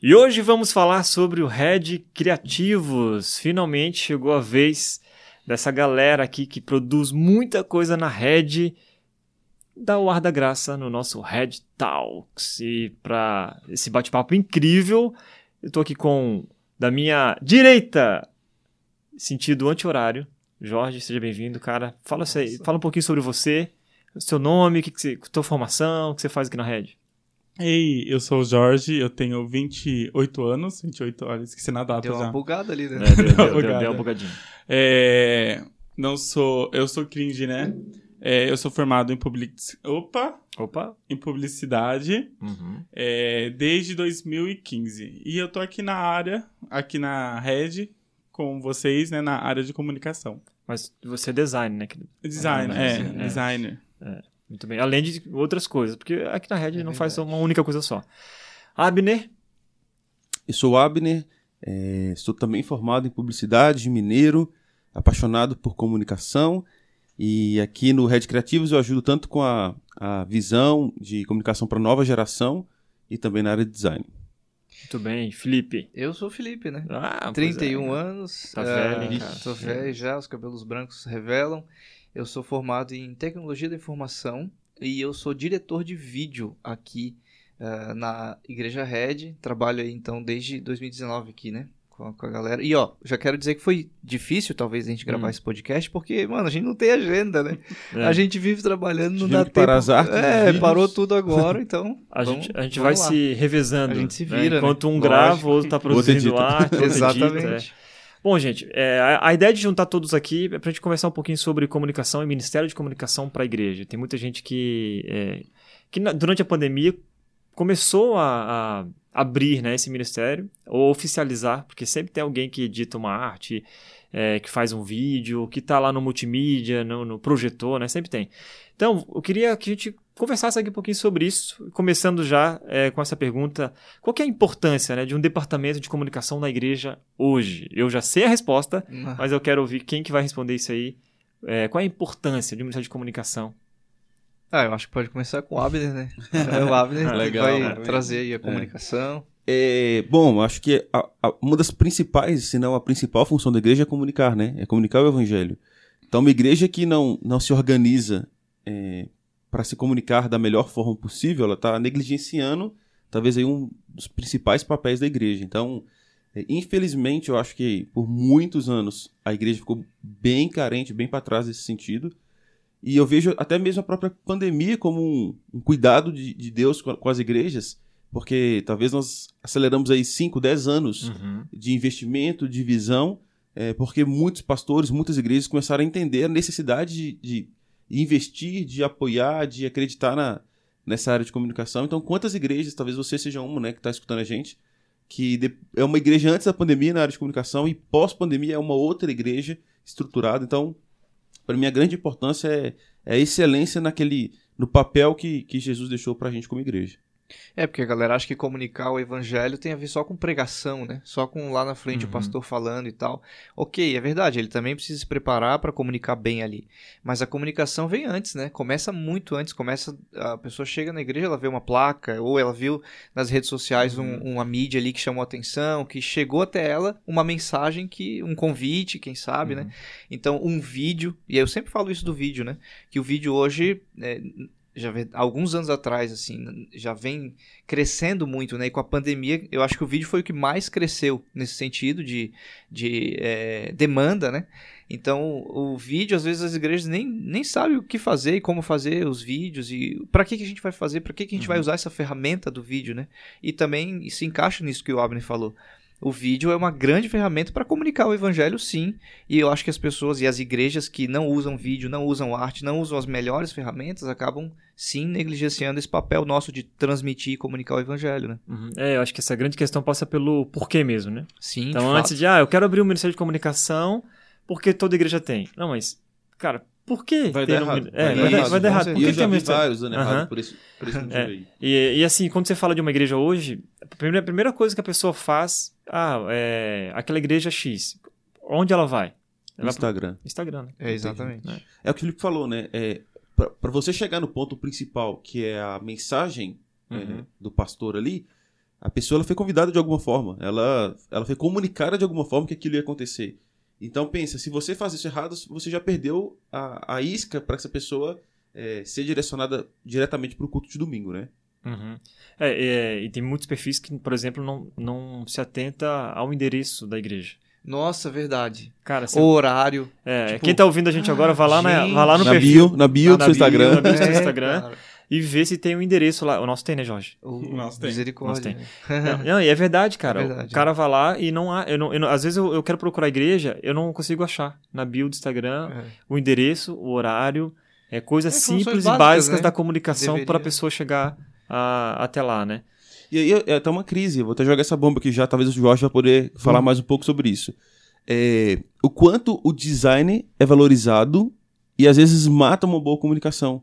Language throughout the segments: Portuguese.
E hoje vamos falar sobre o Red Criativos. Finalmente chegou a vez dessa galera aqui que produz muita coisa na Red dar o ar da graça no nosso Red Talks. E para esse bate-papo incrível, eu tô aqui com da minha direita, sentido anti-horário. Jorge, seja bem-vindo, cara. Fala, fala um pouquinho sobre você, seu nome, que que você, tua formação, o que você faz aqui na Red. Ei, eu sou o Jorge, eu tenho 28 anos, 28 anos, esqueci na data deu já. Deu uma bugada ali, né? É, deu, deu, deu, deu uma bugadinha. É, não sou, eu sou cringe, né? É, eu sou formado em public... Opa! Opa! Em publicidade uhum. é, desde 2015. E eu tô aqui na área, aqui na Red, com vocês, né, na área de comunicação. Mas você é design, né? Design, é, é, é. designer. É, muito bem. Além de outras coisas, porque aqui na Red não faz uma única coisa só. Abner? Eu sou Abner, é, sou também formado em publicidade, mineiro, apaixonado por comunicação e aqui no Red Criativos eu ajudo tanto com a, a visão de comunicação para nova geração e também na área de design. Muito bem, Felipe. Eu sou o Felipe, né? Ah, 31 é, anos. Tá velho, uh, Tô velho já, os cabelos brancos revelam. Eu sou formado em tecnologia da informação e eu sou diretor de vídeo aqui uh, na Igreja Red. Trabalho aí então desde 2019 aqui, né? com, com a galera. E ó, já quero dizer que foi difícil talvez a gente gravar Hum. esse podcast, porque, mano, a gente não tem agenda, né? É. A gente vive trabalhando, não dá tempo. parar as artes dos é, vídeos. parou tudo agora, então. A vamos- gente, a gente vai lá. se revezando. A gente se né? vira, né? Enquanto um Lógico. grava, o outro tá produzindo arte, outro edita. é. Bom, gente, é, a, a ideia de juntar todos aqui é pra gente conversar um pouquinho sobre comunicação e Ministério de Comunicação para a igreja. Tem muita gente que, é, que na- durante a pandemia começou a, a abrir né, esse ministério, ou oficializar, porque sempre tem alguém que edita uma arte, é, que faz um vídeo, que está lá no multimídia, no, no projetor, né? Sempre tem. Então, eu queria que a gente conversasse aqui um pouquinho sobre isso, começando já é, com essa pergunta: qual que é a importância né, de um departamento de comunicação na igreja hoje? Eu já sei a resposta, Ah, mas eu quero ouvir quem que vai responder isso aí. É, qual é a importância de um ministério de comunicação? Ah, eu acho que pode começar com o Abner, né? É o Abner que Legal, vai né? trazer aí a comunicação. É, bom, acho que a- a- uma das principais, se não a principal função da igreja é comunicar, né? É comunicar o evangelho. Então, uma igreja que não, não se organiza para se comunicar da melhor forma possível, ela está negligenciando talvez aí um dos principais papéis da igreja. Então, é, infelizmente, eu acho que por muitos anos a igreja ficou bem carente, bem para trás nesse sentido. E eu vejo até mesmo a própria pandemia como um, um cuidado de, de Deus com, com as igrejas, porque talvez nós aceleramos aí 5, 10 anos Uhum. de investimento, de visão, é, porque muitos pastores, muitas igrejas começaram a entender a necessidade de, de investir, de apoiar, de acreditar na, nessa área de comunicação. Então, quantas igrejas, talvez você seja uma, né, que está escutando a gente, que é uma igreja antes da pandemia na área de comunicação e pós-pandemia é uma outra igreja estruturada. Então, para mim, a grande importância é, é a excelência naquele, no papel que, que Jesus deixou para a gente como igreja. É, porque a galera acha que comunicar o evangelho tem a ver só com pregação, né? Só com lá na frente Uhum. o pastor falando e tal. Ok, é verdade, ele também precisa se preparar para comunicar bem ali. Mas a comunicação vem antes, né? Começa muito antes. Começa. A pessoa chega na igreja, ela vê uma placa, ou ela viu nas redes sociais um- uma mídia ali que chamou atenção, que chegou até ela uma mensagem que. um convite, quem sabe, né? Então, um vídeo, e eu sempre falo isso do vídeo, né? Que o vídeo hoje, é, já vem, alguns anos atrás, assim, já vem crescendo muito, né? E com a pandemia, eu acho que o vídeo foi o que mais cresceu nesse sentido de, de é, demanda, né? Então, o vídeo, às vezes, as igrejas nem, nem sabem o que fazer e como fazer os vídeos e para que, que a gente vai fazer, para que, que a gente vai usar essa ferramenta do vídeo, né? E também se encaixa nisso que o Abner falou. O vídeo é uma grande ferramenta para comunicar o evangelho, sim. E eu acho que as pessoas e as igrejas que não usam vídeo, não usam arte, não usam as melhores ferramentas, acabam sim negligenciando esse papel nosso de transmitir e comunicar o evangelho, né? Uhum. É, eu acho que essa grande questão passa pelo porquê mesmo, né? Sim. Então, de antes fato. de, ah, eu quero abrir um ministério de comunicação porque toda igreja tem. Não, mas, cara, por que Vai ter dar um errado. É, vai, dar, Isso, vai dar errado. Por E que eu tem já um vi ministério? vários dando errado por esse, por esse motivo É. aí. E, e assim, quando você fala de uma igreja hoje, a primeira, a primeira coisa que a pessoa faz, ah, é aquela igreja X. Onde ela vai? Ela vai pro Instagram. Instagram, né? É, exatamente. É. É o que o Felipe falou, né? É, para você chegar no ponto principal, que é a mensagem é, Uhum. do pastor ali, a pessoa ela foi convidada de alguma forma. Ela, ela foi comunicada de alguma forma que aquilo ia acontecer. Então pensa, se você faz isso errado, você já perdeu a, a isca para essa pessoa é, ser direcionada diretamente para o culto de domingo, né? Uhum. É, é, e tem muitos perfis que, por exemplo, não, não se atenta ao endereço da igreja. Nossa, verdade. Cara, O horário. é, tipo, quem tá ouvindo a gente agora, vai lá, na, gente. vai lá no na perfil bio, na bio Ah, do na seu bio, Instagram. na bio. do seu É, Instagram. cara. E ver se tem o endereço lá. O nosso tem, né, Jorge? O, Nossa, tem. misericórdia. Não, não, e é verdade, cara. É verdade, o cara vai lá e não há. Eu não, eu não- às vezes eu, eu quero procurar a igreja, eu não consigo achar na bio do Instagram É. o endereço, o horário, é, coisas É, simples e básicas, básicas né? da comunicação para a pessoa chegar a- até lá, né? E aí é, tá uma crise. Eu vou até jogar essa bomba aqui já. Talvez o Jorge vai poder falar mais um pouco sobre isso. É, o quanto o design é valorizado e às vezes mata uma boa comunicação.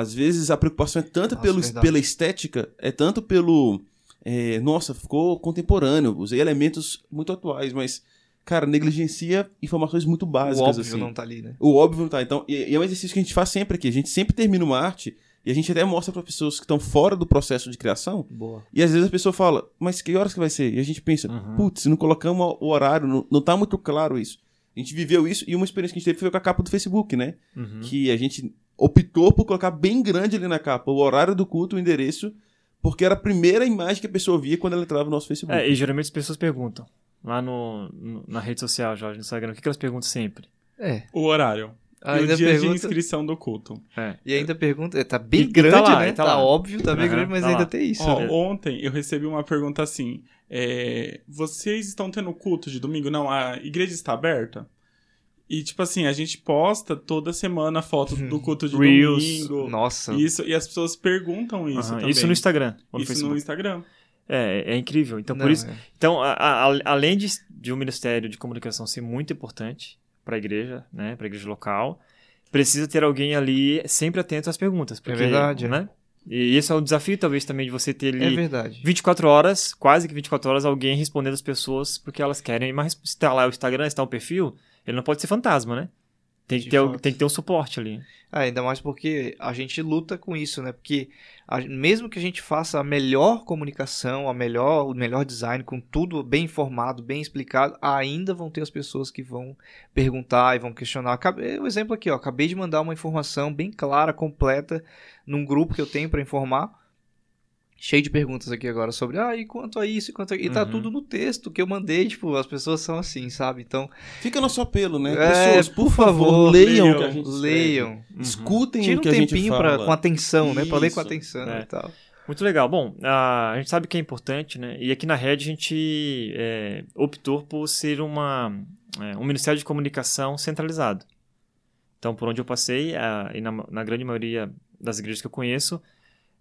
Às vezes a preocupação é tanto pelo, pela estética, é tanto pelo. é, nossa, ficou contemporâneo. Usei elementos muito atuais, mas, cara, negligencia informações muito O básicas. óbvio assim. não tá ali, né? O óbvio não tá. Então, e, e é um exercício que a gente faz sempre aqui. A gente sempre termina uma arte e a gente até mostra para pessoas que estão fora do processo de criação. Boa. E às vezes a pessoa fala, mas que horas que vai ser? E a gente pensa, Uhum. putz, não colocamos o horário, não, não tá muito claro isso. A gente viveu isso e uma experiência que a gente teve foi com a capa do Facebook, né? Uhum. Que a gente optou por colocar bem grande ali na capa o horário do culto, o endereço, porque era a primeira imagem que a pessoa via quando ela entrava no nosso Facebook. É, e geralmente as pessoas perguntam lá no, no- na rede social, Jorge, no Instagram, o que, que elas perguntam sempre? É. O horário. E o Ainda dia de pergunta... inscrição do culto. É. E ainda pergunta... Tá bem E- e tá grande, lá, né? e tá Tá, lá. óbvio, tá bem Aham, grande, mas tá ainda lá. tem isso. Ó, né? ontem eu recebi uma pergunta assim: é, vocês estão tendo culto de domingo? Não, a igreja está aberta? E tipo assim, a gente posta toda semana foto do culto de Reels. domingo. Nossa. Isso, e as pessoas perguntam isso Aham. também. Isso no Instagram no Isso Facebook. no Instagram. É, é incrível. Então, por Não, isso, é. Então, a- a- além de, de um ministério de comunicação ser muito importante para a igreja, né, para a igreja local, precisa ter alguém ali sempre atento às perguntas. Porque, verdade, é. né? E esse é o desafio, talvez, também de você ter É ali verdade. 24 horas, quase que 24 horas, alguém respondendo as pessoas porque elas querem. Mas se está lá o Instagram, se está o perfil, ele não pode ser fantasma, né? Tem que, ter, fato. tem que ter um suporte ali. Ah, ainda mais porque a gente luta com isso, né? Porque a- mesmo que a gente faça a melhor comunicação, a melhor, o melhor design, com tudo bem informado, bem explicado, ainda vão ter as pessoas que vão perguntar e vão questionar. Acabei, o exemplo aqui, ó, acabei de mandar uma informação bem clara, completa, num grupo que eu tenho para informar. Cheio de perguntas aqui agora sobre, ah, e quanto a isso, e quanto a... E tá Uhum. tudo no texto que eu mandei, tipo, as pessoas são assim, sabe? Então, Fica nosso apelo, né? É, Pessoas, por, por favor, favor, leiam, leiam, o que a gente leiam. Escutem Tira o um que a gente tempinho fala. pra, com atenção, né? Pra ler com atenção É. e tal. Muito legal. Bom, a, a gente sabe que é importante, né? E aqui na Red a gente é, optou por ser uma, é, um ministério de comunicação centralizado. Então, por onde eu passei, a, e na, na grande maioria das igrejas que eu conheço,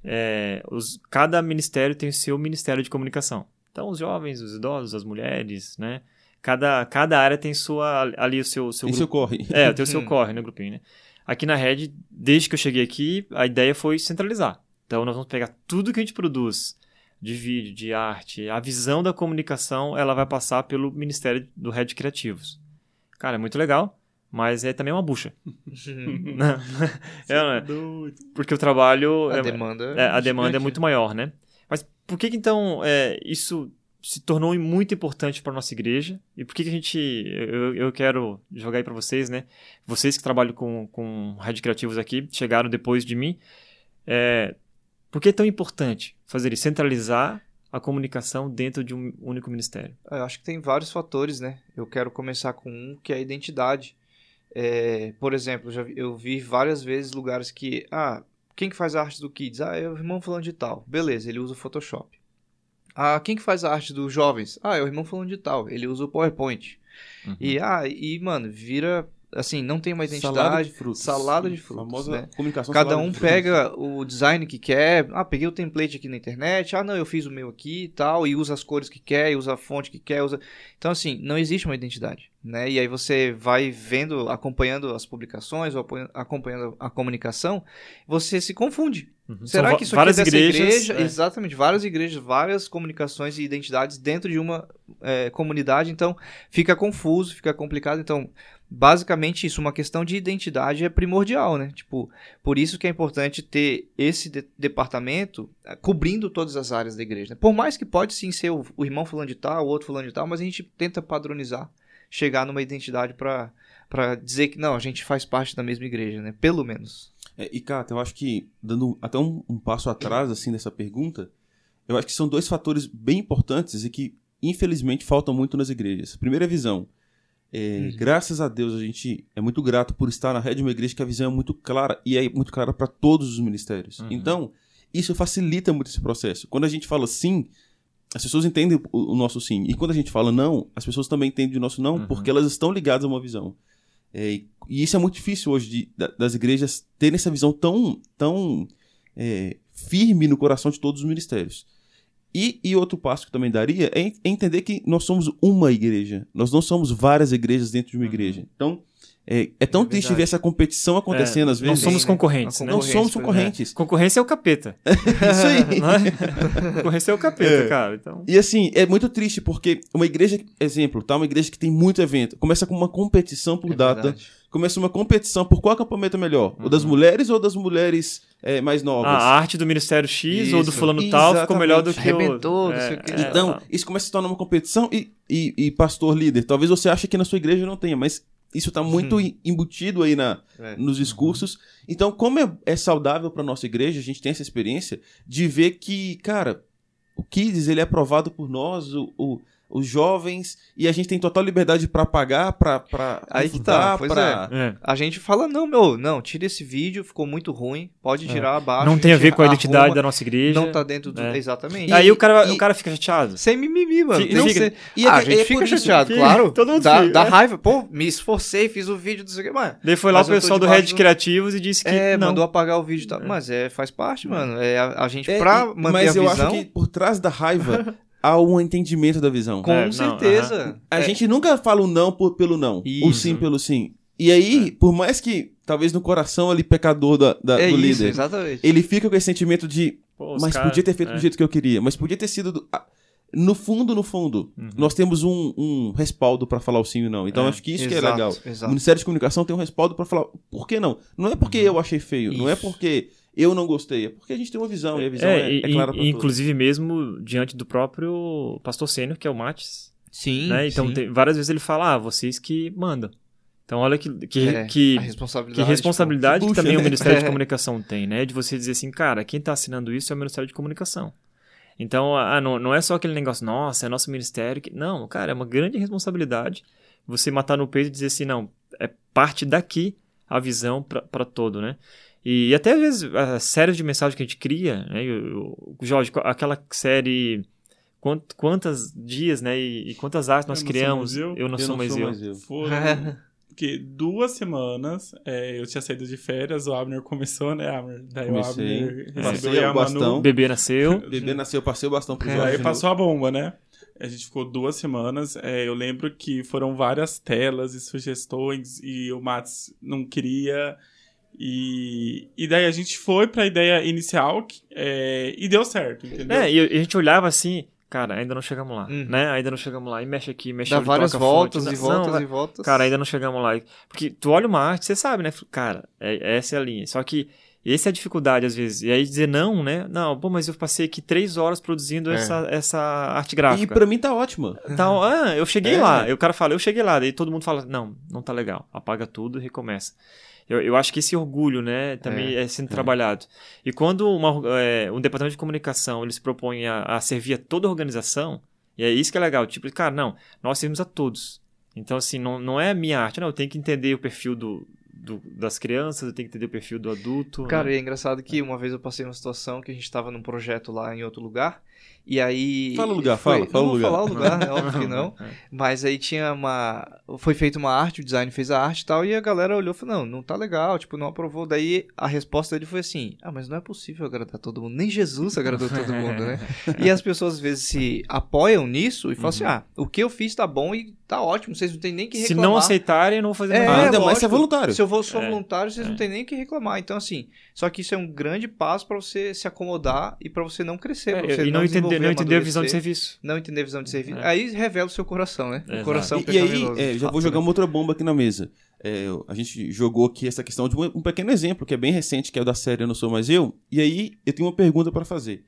é, os, cada ministério tem o seu ministério de comunicação. Então, os jovens, os idosos, as mulheres, né? Cada, cada área tem sua, ali o seu, seu Isso grupo. ocorre. É, tem o seu corre, né, grupinho, né? Aqui na Red, desde que eu cheguei aqui, a ideia foi centralizar. Então, nós vamos pegar tudo que a gente produz de vídeo, de arte, a visão da comunicação, ela vai passar pelo Ministério do Red Criativos. Cara, é muito legal, mas é também uma bucha. É, né? Doido. Porque o trabalho... a é- demanda. é, a demanda é muito maior, né? Mas por que, que então é, isso se tornou muito importante para nossa igreja? E por que, que a gente. Eu, eu quero jogar aí para vocês, né? Vocês que trabalham com, com rádio criativos aqui, chegaram depois de mim. É, por que é tão importante fazer isso? Centralizar a comunicação dentro de um único ministério. Eu acho que tem vários fatores, né? Eu quero começar com um que é a identidade. É, por exemplo, já eu vi várias vezes lugares que, ah, quem que faz a arte do Kids? Ah, é o irmão falando de tal. Beleza, ele usa o Photoshop. Ah, quem que faz a arte dos jovens? Ah, é o irmão falando de tal. Ele usa o PowerPoint. Uhum. E, ah, e, mano, vira. Assim, não tem uma identidade. Salada de frutos. Salada de frutos, Famosa né? comunicação Cada um pega o design que quer. Ah, peguei o template aqui na internet. Ah, não, eu fiz o meu aqui e tal. E usa as cores que quer, e usa a fonte que quer. Usa... Então, assim, não existe uma identidade. Né? E aí você vai vendo, acompanhando as publicações, ou acompanhando a comunicação, você se confunde. Uhum. Será São que isso várias aqui é dessa igrejas, igreja? é. Exatamente, várias igrejas, várias comunicações e identidades dentro de uma é, comunidade, então fica confuso, fica complicado. Então, basicamente isso, uma questão de identidade é primordial, né? Tipo, por isso que é importante ter esse de- departamento eh, cobrindo todas as áreas da igreja. né? Por mais que pode sim ser o, o irmão fulano de tal, o outro fulano de tal, mas a gente tenta padronizar, chegar numa identidade para para dizer que não, a gente faz parte da mesma igreja, né? Pelo menos. É, e, Cata, eu acho que, dando até um, um passo atrás, assim, dessa pergunta, eu acho que são dois fatores bem importantes e que, infelizmente, faltam muito nas igrejas. Primeira visão. É, Graças a Deus, a gente é muito grato por estar na rede de uma igreja que a visão é muito clara e é muito clara para todos os ministérios. Uhum. Então, isso facilita muito esse processo. Quando a gente fala sim, as pessoas entendem o, o nosso sim. E quando a gente fala não, as pessoas também entendem o nosso não, Uhum. porque elas estão ligadas a uma visão. É, e- e isso é muito difícil hoje de- da- das igrejas terem essa visão tão, tão é, firme no coração de todos os ministérios. E, e outro passo que também daria é en- entender que nós somos uma igreja. Nós não somos várias igreas dentro de uma Uhum. igreja. Então, é, é tão É triste ver essa competição acontecendo É, às Não vezes. somos Tem, né? concorrentes, né? Não somos é. concorrentes. Concorrência é o capeta. Isso aí. Não é? Concorrência é o capeta, É. cara. Então. E assim, é muito triste porque uma igreja, exemplo, tá? Uma igreja que tem muito evento, começa com uma competição por É data, verdade. começa uma competição por qual acampamento é melhor, o das mulheres ou das mulheres é, mais novas. Ah, a arte do Ministério X ou do Isso, fulano tal ficou exatamente. melhor do que o... Arrebentou, não sei o quê. é, Então, tá. isso começa a se tornar uma competição e, e, e pastor líder, talvez você ache que na sua igreja não tenha, mas isso está muito em- embutido aí na, É. nos discursos. Então, como é, é saudável para nossa igreja, a gente tem essa experiência de ver que, cara, o Kids ele é aprovado por nós, o, o- os jovens, e a gente tem total liberdade para pagar, para Aí que tá, pois É. A gente fala, não, meu, não, tira esse vídeo, ficou muito ruim, pode tirar abaixo. Não tem a ver com a identidade arruma, da nossa igreja. Não tá dentro do... É. Exatamente. Aí o cara, e- o cara fica chateado. Sem mimimi, mano. Fica- que fica- E ah, é- a gente é fica isso- chateado, claro. Todo mundo dá, fica, dá é. raiva. Pô, me esforcei, fiz o vídeo, não sei o que, mano. Daí foi lá o pessoal do Red do- Criativos e disse que É, não. mandou apagar o vídeo e tal. Mas é, faz parte, mano. É a, a gente, É, pra e- manter mas a eu visão, acho que por trás da raiva há um entendimento da visão. com É, não, certeza. A É, gente nunca fala o não por- pelo não, o Isso. sim pelo sim. E aí, por mais que, talvez no coração ali, pecador da, da- é do isso, líder, exatamente. ele fica com esse sentimento de, Pô, mas cara- podia ter feito é. do jeito que eu queria, mas podia ter sido... do- ah, No fundo, no fundo, Uhum. nós temos um, um respaldo pra falar o sim e o não. Então, É, acho que isso que é Exato, legal. O Exato. Ministério de Comunicação tem um respaldo pra falar por que não. Não é porque eu achei feio, não é Isso. porque eu não gostei, é porque a gente tem uma visão e a visão É, é, é clara pra todos. inclusive mesmo diante do próprio pastor sênior, que é o Matis. Sim, né? Então sim. tem- várias vezes ele fala, ah, vocês que mandam. Então olha que, que, É, que, a que responsabilidade. responsabilidade que, que também né? o Ministério de É. Comunicação tem, né? De você dizer assim, cara, quem tá assinando isso é o Ministério de Comunicação. Então, ah, não, não é só aquele negócio, nossa, é nosso ministério. Que... Não, cara, é uma grande responsabilidade você matar no peito e dizer assim, não, é parte daqui a visão para todo, né? E, até às vezes a série de mensagens que a gente cria, né? O, o, Jorge, aquela série quant, quantas dias, né? E, e quantas artes nós Eu Não Sou criamos? Mais Eu? eu não sou mais eu. Foram que duas semanas é, eu tinha saído de férias, o Abner começou, né, Abner? Daí Comecei. o Abner Passei recebeu o a bastão. Bebê nasceu. O bebê nasceu, eu passei o bastão pro É, Jorge. Aí de passou a bomba, né? A gente ficou duas semanas. é, eu lembro que foram várias telas e sugestões e o Mats não queria. E, e daí a gente foi pra ideia inicial que- é, e deu certo, entendeu? É, e a gente olhava assim, cara, ainda não chegamos lá, Uhum. né? Ainda não chegamos lá. E mexe aqui, mexe Dá ali, várias fonte. voltas Não, e voltas vai- e voltas. Cara, ainda não chegamos lá. Porque tu olha uma arte, você sabe, né? Cara, é, essa é a linha. Só que essa é a dificuldade, às vezes. E aí dizer não, né? Não, pô, mas eu passei aqui três horas produzindo É. essa, essa arte E gráfica. pra mim tá ótima. Então, ah, eu cheguei É. lá. E o cara fala, eu cheguei lá. Daí todo mundo fala, não, não tá legal. Apaga tudo e recomeça. Eu, eu acho que esse orgulho, né, também é, sendo trabalhado. E quando uma, é, um departamento de comunicação ele se propõe a, a servir a toda a organização, e é isso que é legal. Tipo, cara, não, nós servimos a todos. Então, assim, não, não é a minha arte, não. Eu tenho que entender o perfil do, do- das crianças, eu tenho que entender o perfil do adulto. Cara, né? e é engraçado que uma vez eu passei uma situação que a gente tava num projeto lá em outro lugar E aí. Fala o lugar, foi- fala, fala não o vou lugar. falar o lugar, é óbvio que não. Mas aí tinha uma. Foi feita uma arte, o design fez a arte e tal, e a galera olhou e falou: não, não tá legal, tipo, não aprovou. Daí a resposta dele foi assim: ah, mas não é possível agradar todo mundo. Nem Jesus agradou todo mundo, né? E as pessoas às vezes se apoiam nisso e falam assim: ah, o que eu fiz tá bom e tá ótimo, vocês não tem nem que Se reclamar. não aceitarem, eu não vou fazer É, mais nada. ainda mais se é voluntário. Se eu vou sou É, voluntário, vocês é. não tem nem o que reclamar. Então, assim, só que isso é um grande passo pra você se acomodar e pra você não crescer. É, você e não entender, desenvolver, não entender a visão de serviço. Não entender a visão de serviço. É. Aí revela o seu coração, né? O coração E, e aí, é, já vou jogar uma outra bomba aqui na mesa. É, a gente jogou aqui essa questão de um, um pequeno exemplo, que é bem recente, que é o da série Eu Não Sou Mais Eu. E aí, eu tenho uma pergunta pra fazer.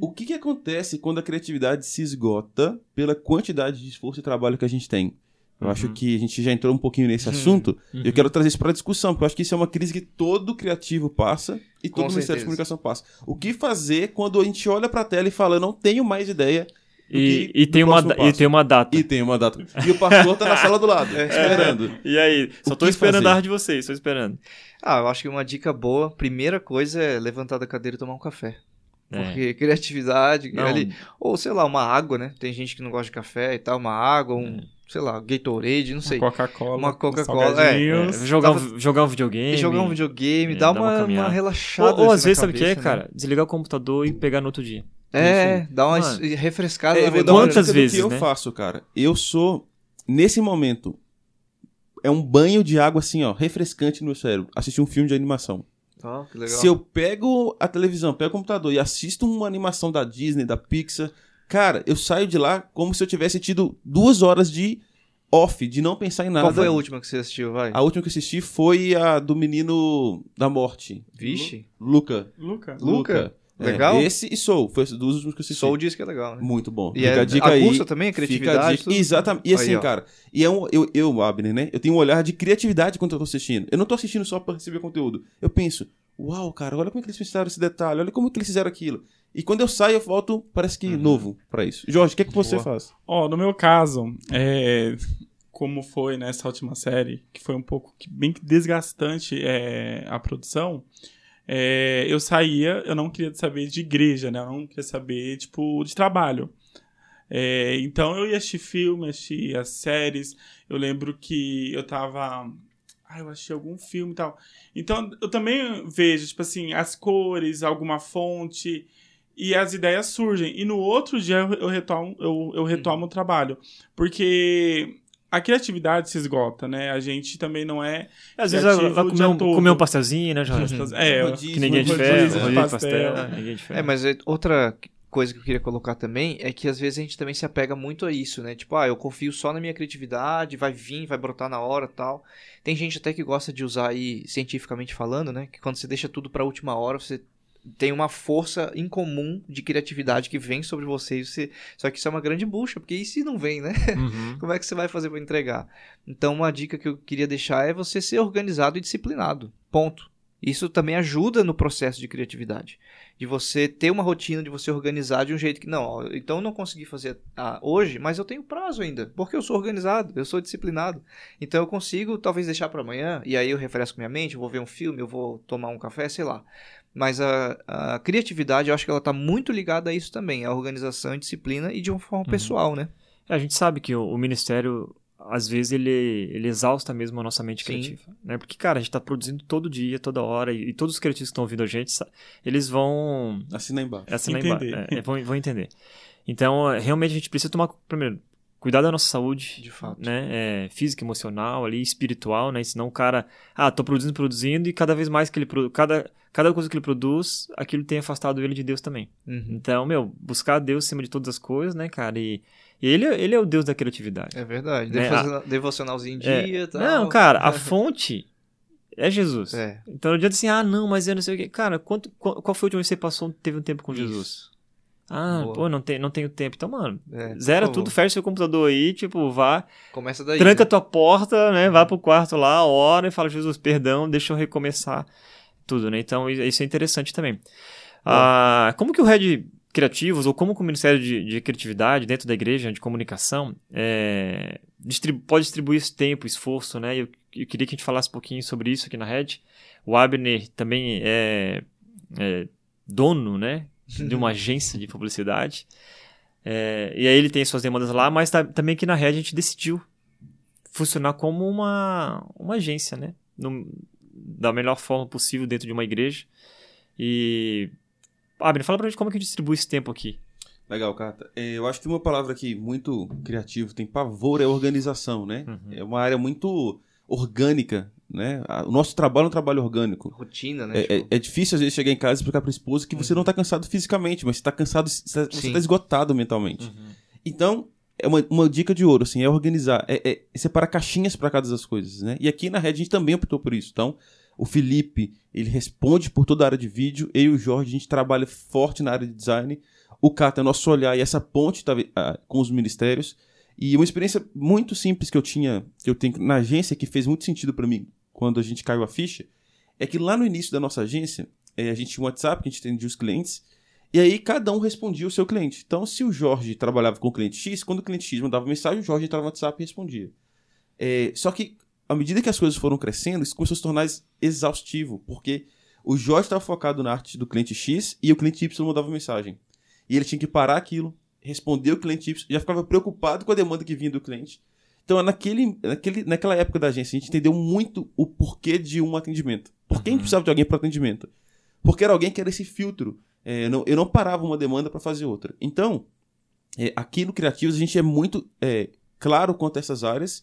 O que, que acontece quando a criatividade se esgota pela quantidade de esforço e trabalho que a gente tem? Eu Uhum. acho que a gente já entrou um pouquinho nesse assunto. Eu quero trazer isso para discussão, porque eu acho que isso é uma crise que todo criativo passa e Com todo Ministério de. Comunicação passa. O que fazer quando a gente olha para a tela e fala, eu não tenho mais ideia E, que- e tem uma, e tem uma data. E tem uma data. E o pastor tá na sala do lado, É. esperando. E aí? Só O tô esperando fazer? a arte de vocês, tô esperando. Ah, eu acho que uma dica boa, primeira coisa é levantar da cadeira e tomar um café. É. Porque criatividade, ali, ou sei lá, uma água, né? Tem gente que não gosta de café e tal, uma água, um, sei lá, Gatorade, não sei. Uma Coca-Cola. Uma Coca-Cola, salgadinhos. É, jogar, Tava- um, jogar um videogame. Jogar um videogame, É, dá dar uma uma, uma, relaxada. Ou, ou às assim na vezes, sabe o que é, né? cara? Desligar o computador e pegar no outro dia. É, dá uma Mano, es- refrescada É, eu uma Quantas vezes, que eu né? faço, cara? Eu sou, nesse momento, é um banho de água assim, ó, refrescante no meu cérebro. Assistir um filme de animação. Legal. Se eu pego a televisão, pego o computador e assisto uma animação da Disney, da Pixar, cara, eu saio de lá como se eu tivesse tido duas horas de off, de não pensar em nada. Qual foi a última que você assistiu, vai? A última que eu assisti foi a do menino da morte. Vixe, Luca. Luca. Luca? É, Legal. esse e Soul. Foi as duas últimas que eu assisti. Soul diz que é legal, né? Muito bom. E Fica é- a dica aí. aguça também a Fica criatividade, dica- tudo. Exatamente. E assim, Aí, cara, e é um, eu, eu, Abner, né? Eu tenho um olhar de criatividade quando eu tô assistindo. Eu não tô assistindo só pra receber conteúdo. Eu penso, uau, cara, olha como é que eles pensaram esse detalhe, olha como que eles fizeram aquilo. E quando eu saio, eu volto, parece que novo pra isso. Jorge, o que é que você Boa. faz? Ó, no meu caso, é, como foi nessa última série, que foi um pouco que- bem desgastante é, a produção, é, eu saía, eu não queria saber de igreja, né? Eu não queria saber, tipo, de trabalho. É, então eu ia assistir filme, assistir as séries. Eu lembro que eu tava. Ah, eu achei algum filme e tal. Então eu também vejo, tipo assim, as cores, alguma fonte e as ideias surgem. E no outro dia eu, retomo, eu, eu retomo o trabalho. Porque a criatividade se esgota, né? A gente também não é. Às vezes vai comer um, um pastelzinho, né, Jorge? É, Rodízio, Que ninguém é de ferro, rodízio pastel. pastel. é, ninguém é ferro. É, mas é- outra coisa que eu queria colocar também é que às vezes a gente também se apega muito a isso, né? Tipo, ah, eu confio só na minha criatividade, vai vir, vai brotar na hora tal. Tem gente até que gosta de usar aí, cientificamente falando, né? Que quando você deixa tudo pra última hora, você tem uma força incomum de criatividade que vem sobre você, você... Só que isso é uma grande bucha, porque e se não vem, né? Uhum. Como é que você vai fazer para entregar? Então, uma dica que eu queria deixar é você ser organizado e disciplinado. Ponto. Isso também ajuda no processo de criatividade. De você ter uma rotina, de você organizar de um jeito que. Não, ó, então eu não consegui fazer ah, hoje, mas eu tenho prazo ainda. Porque eu sou organizado, eu sou disciplinado. Então eu consigo talvez deixar para amanhã, e aí eu refresco minha mente, eu vou ver um filme, eu vou tomar um café, sei lá. Mas a, a criatividade, eu acho que ela está muito ligada a isso também, a organização e disciplina, e de uma forma pessoal, né? É, a gente sabe que o, o ministério, às vezes, ele, ele exausta mesmo a nossa mente Sim. criativa. Né? Porque, cara, a gente tá produzindo todo dia, toda hora, e, e todos os criativos que estão ouvindo a gente, eles vão. Assina aí embaixo. Entender. embaixo. É, é, vão, vão entender. Então, é, realmente, a gente precisa tomar, primeiro, cuidar da nossa saúde. De fato. Né? É, física, emocional, ali, espiritual, né? Senão o cara, ah, tô produzindo, produzindo, e cada vez mais que ele produ- cada cada coisa que ele produz, aquilo tem afastado ele de Deus também. Uhum. Então, meu, buscar Deus acima de todas as coisas, né, cara? E, e ele, é- ele é o Deus da criatividade. É verdade. Né, Devocional- Devocionalzinho em É. dia e tal. Não, cara, a fonte é Jesus. É. Então não adianta assim, ah, não, mas eu não sei o quê. Cara, quanto, qual, qual foi a última vez que você passou, teve um tempo com Jesus? Ah, Boa. pô, não, tem, não tenho tempo. Então, mano, É, zera tudo, fecha seu computador aí, tipo, vá, Começa daí. tranca né? tua porta, né? Vai pro quarto lá, ora e fala, Jesus, perdão, deixa eu recomeçar tudo, né? Então, isso é interessante também. Ah, como que o Red Criativos, ou como que o Ministério de, de Criatividade dentro da igreja, de comunicação, é, distribu- pode distribuir esse tempo, esforço, né? Eu, eu queria que a gente falasse um pouquinho sobre isso aqui na Red. O Abner também é, é dono, né? De uma agência de publicidade. É, e aí ele tem suas demandas lá, mas tá, também aqui na rede a gente decidiu funcionar como uma, uma agência, né? No, da melhor forma possível dentro de uma igreja. E. Abner, fala pra gente como é que distribui esse tempo aqui. Legal, Cata. É, eu acho que uma palavra aqui muito criativa, tem pavor, é organização, né? Uhum. É uma área muito orgânica, né? O nosso trabalho é um trabalho orgânico. Rotina, né? É, é- é difícil às vezes chegar em casa e explicar pra esposa que você não tá cansado fisicamente, mas você tá cansado, você tá- Sim. tá esgotado mentalmente. Uhum. Então, é uma, uma dica de ouro, assim, é organizar, é, é separar caixinhas para cada das coisas, né? E aqui na Red a gente também optou por isso. Então, o Felipe, ele responde por toda a área de vídeo, eu e o Jorge, a gente trabalha forte na área de design. O Cata é nosso olhar e essa ponte tá, ah, com os ministérios. E uma experiência muito simples que eu tinha, que eu tenho na agência, que fez muito sentido para mim quando a gente caiu a ficha, é que lá no início da nossa agência, eh, a gente tinha um WhatsApp que a gente atendia os clientes, e aí cada um respondia o seu cliente. Então, se o Jorge trabalhava com o cliente X, quando o cliente X mandava mensagem, o Jorge entrava no WhatsApp e respondia. É, só que, à medida que as coisas foram crescendo, isso começou a se tornar ex- exaustivo, porque o Jorge estava focado na arte do cliente X e o cliente Y mandava mensagem. E ele tinha que parar aquilo, responder o cliente Y, já ficava preocupado com a demanda que vinha do cliente. Então, naquele, naquele, naquela época da agência, a gente entendeu muito o porquê de um atendimento. Por que a gente precisava de alguém para atendimento? Porque era alguém que era esse filtro. É, não- eu não parava uma demanda para fazer outra. Então, é, aqui no Criativos a gente é muito é, claro quanto a essas áreas.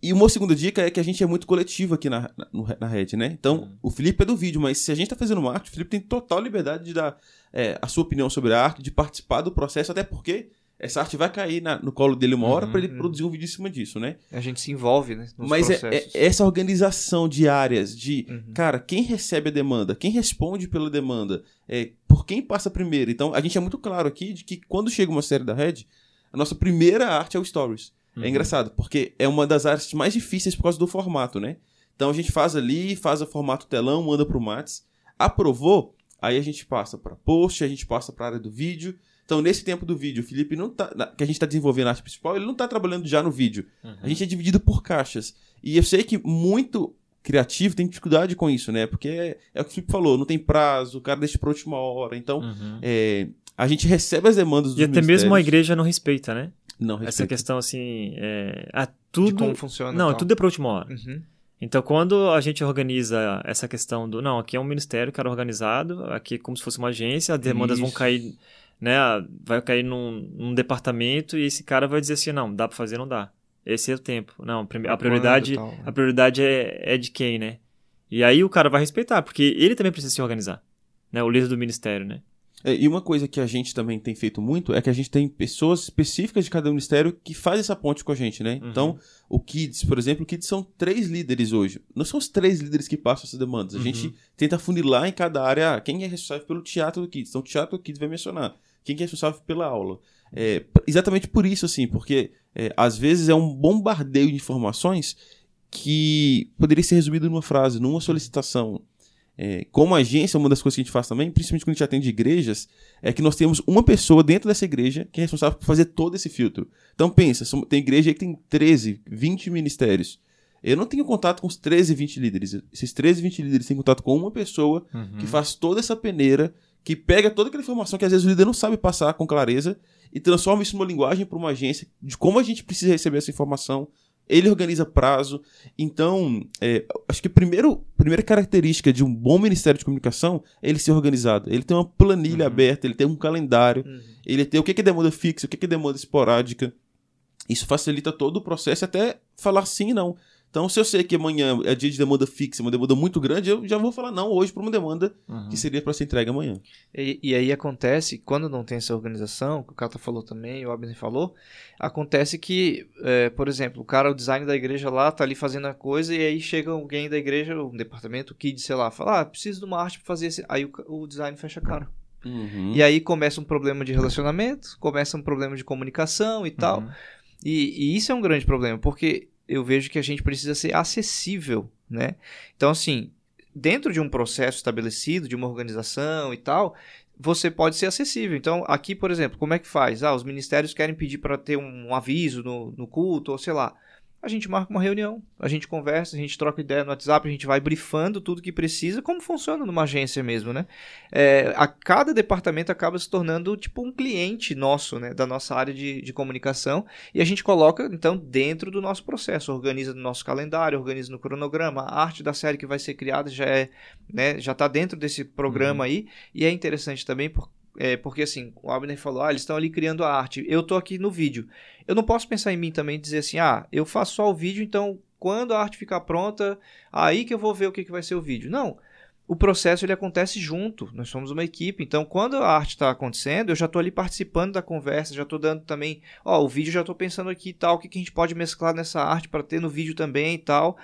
E uma segunda dica é que a gente é muito coletivo aqui na, na, na rede, né? Então, o Felipe é do vídeo, mas se a gente tá fazendo uma arte, o Felipe tem total liberdade de dar é, a sua opinião sobre a arte, de participar do processo, até porque essa arte vai cair na- no colo dele uma hora Uhum. para ele produzir um vídeo em cima disso, né? a gente se envolve, né? Mas é, é essa organização de áreas, de, Uhum. cara, quem recebe a demanda, quem responde pela demanda, é, por quem passa primeiro. Então, a gente é muito claro aqui de que quando chega uma série da Red, a nossa primeira arte é o Stories. Uhum. É engraçado, porque é uma das artes mais difíceis por causa do formato, né? Então, a gente faz ali, faz o formato telão, manda pro Mats, aprovou, aí a gente passa para post, a gente passa para área do vídeo. Então, nesse tempo do vídeo, o Felipe não tá, que a gente tá desenvolvendo a arte principal, ele não tá trabalhando já no vídeo. Uhum. A gente é dividido por caixas. E eu sei que muito criativo tem dificuldade com isso, né? Porque é, é o que o Felipe falou, não tem prazo, o cara deixa pra última hora. Então, Uhum. é, a gente recebe as demandas dos E até mesmo a igreja não respeita, né? Não, Essa respeita. questão assim. É... Ah, De tudo. como funciona. Não, tal. tudo é pra última hora. Uhum. Então, quando a gente organiza essa questão do. Não, aqui é um ministério, cara, organizado, aqui é como se fosse uma agência, as demandas vão Isso. cair, né? Vai cair num, num departamento e esse cara vai dizer assim: não, dá pra fazer, não dá. Esse é o tempo. Não, a Quando prioridade, tal. a prioridade é, é de quem, né? E aí o cara vai respeitar, porque ele também precisa se organizar. Né? O líder do ministério, né? É, e uma coisa que a gente também tem feito muito é que a gente tem pessoas específicas de cada ministério que faz essa ponte com a gente, né? Uhum. Então, o Kids, por exemplo, o Kids são três líderes hoje. Não são os três líderes que passam essas demandas. A Uhum. gente tenta funilar em cada área ah, quem é responsável pelo teatro do Kids. Então, o teatro do Kids vai mencionar. Quem que é responsável pela aula. É, exatamente por isso, assim, porque é, às vezes é um bombardeio de informações que poderia ser resumido numa frase, numa solicitação. É, como agência, uma das coisas que a gente faz também, principalmente quando a gente atende igrejas, é que nós temos uma pessoa dentro dessa igreja que é responsável por fazer todo esse filtro. Então pensa, tem igreja aí que tem 13, 20 ministérios. Eu não tenho contato com os 13, 20 líderes. Esses 13, 20 líderes têm contato com uma pessoa que faz toda essa peneira, que pega toda aquela informação que às vezes o líder não sabe passar com clareza e transforma isso numa linguagem para uma agência de como a gente precisa receber essa informação. Ele organiza prazo. Então, é, acho que a primeiro, primeira característica de um bom ministério de comunicação é ele ser organizado. Ele tem uma planilha Uhum. aberta, ele tem um calendário, Uhum. ele tem o que que é demanda fixa, o que que é demanda esporádica. Isso facilita todo o processo, até falar sim e não. Então, se eu sei que amanhã é dia de demanda fixa, uma demanda muito grande, eu já vou falar não hoje para uma demanda Uhum. que seria para ser entregue amanhã. E, e aí acontece, quando não tem essa organização, que o Cata falou também, o Abner falou, acontece que, é, por exemplo, o cara, o design da igreja lá, tá ali fazendo a coisa, e aí chega alguém da igreja, um departamento, que sei lá, fala, ah, preciso de uma arte pra fazer esse... Aí o, o design fecha a cara. Uhum. E aí começa um problema de relacionamento, começa um problema de comunicação e tal. Uhum. E, e isso é um grande problema, porque eu vejo que a gente precisa ser acessível, né? Então, assim, dentro de um processo estabelecido, de uma organização e tal, você pode ser acessível. Então, aqui, por exemplo, como é que faz? Ah, os ministérios querem pedir para ter um aviso no, no culto, ou sei lá. A gente marca uma reunião, a gente conversa, a gente troca ideia no WhatsApp, a gente vai brifando tudo que precisa, como funciona numa agência mesmo, né? É, a cada departamento acaba se tornando tipo um cliente nosso, né? Da nossa área de, de comunicação e a gente coloca então dentro do nosso processo, organiza no nosso calendário, organiza no cronograma, a arte da série que vai ser criada já é, né? Já está dentro desse programa uhum. aí e é interessante também porque é, porque assim, o Abner falou, ah, eles estão ali criando a arte, eu tô aqui no vídeo. Eu não posso pensar em mim também e dizer assim, ah, eu faço só o vídeo, então quando a arte ficar pronta, aí que eu vou ver o que, que vai ser o vídeo. Não, o processo ele acontece junto, nós somos uma equipe, então quando a arte está acontecendo, eu já estou ali participando da conversa, já estou dando também, ó, o vídeo já estou pensando aqui e tal, o que, que a gente pode mesclar nessa arte para ter no vídeo também e tal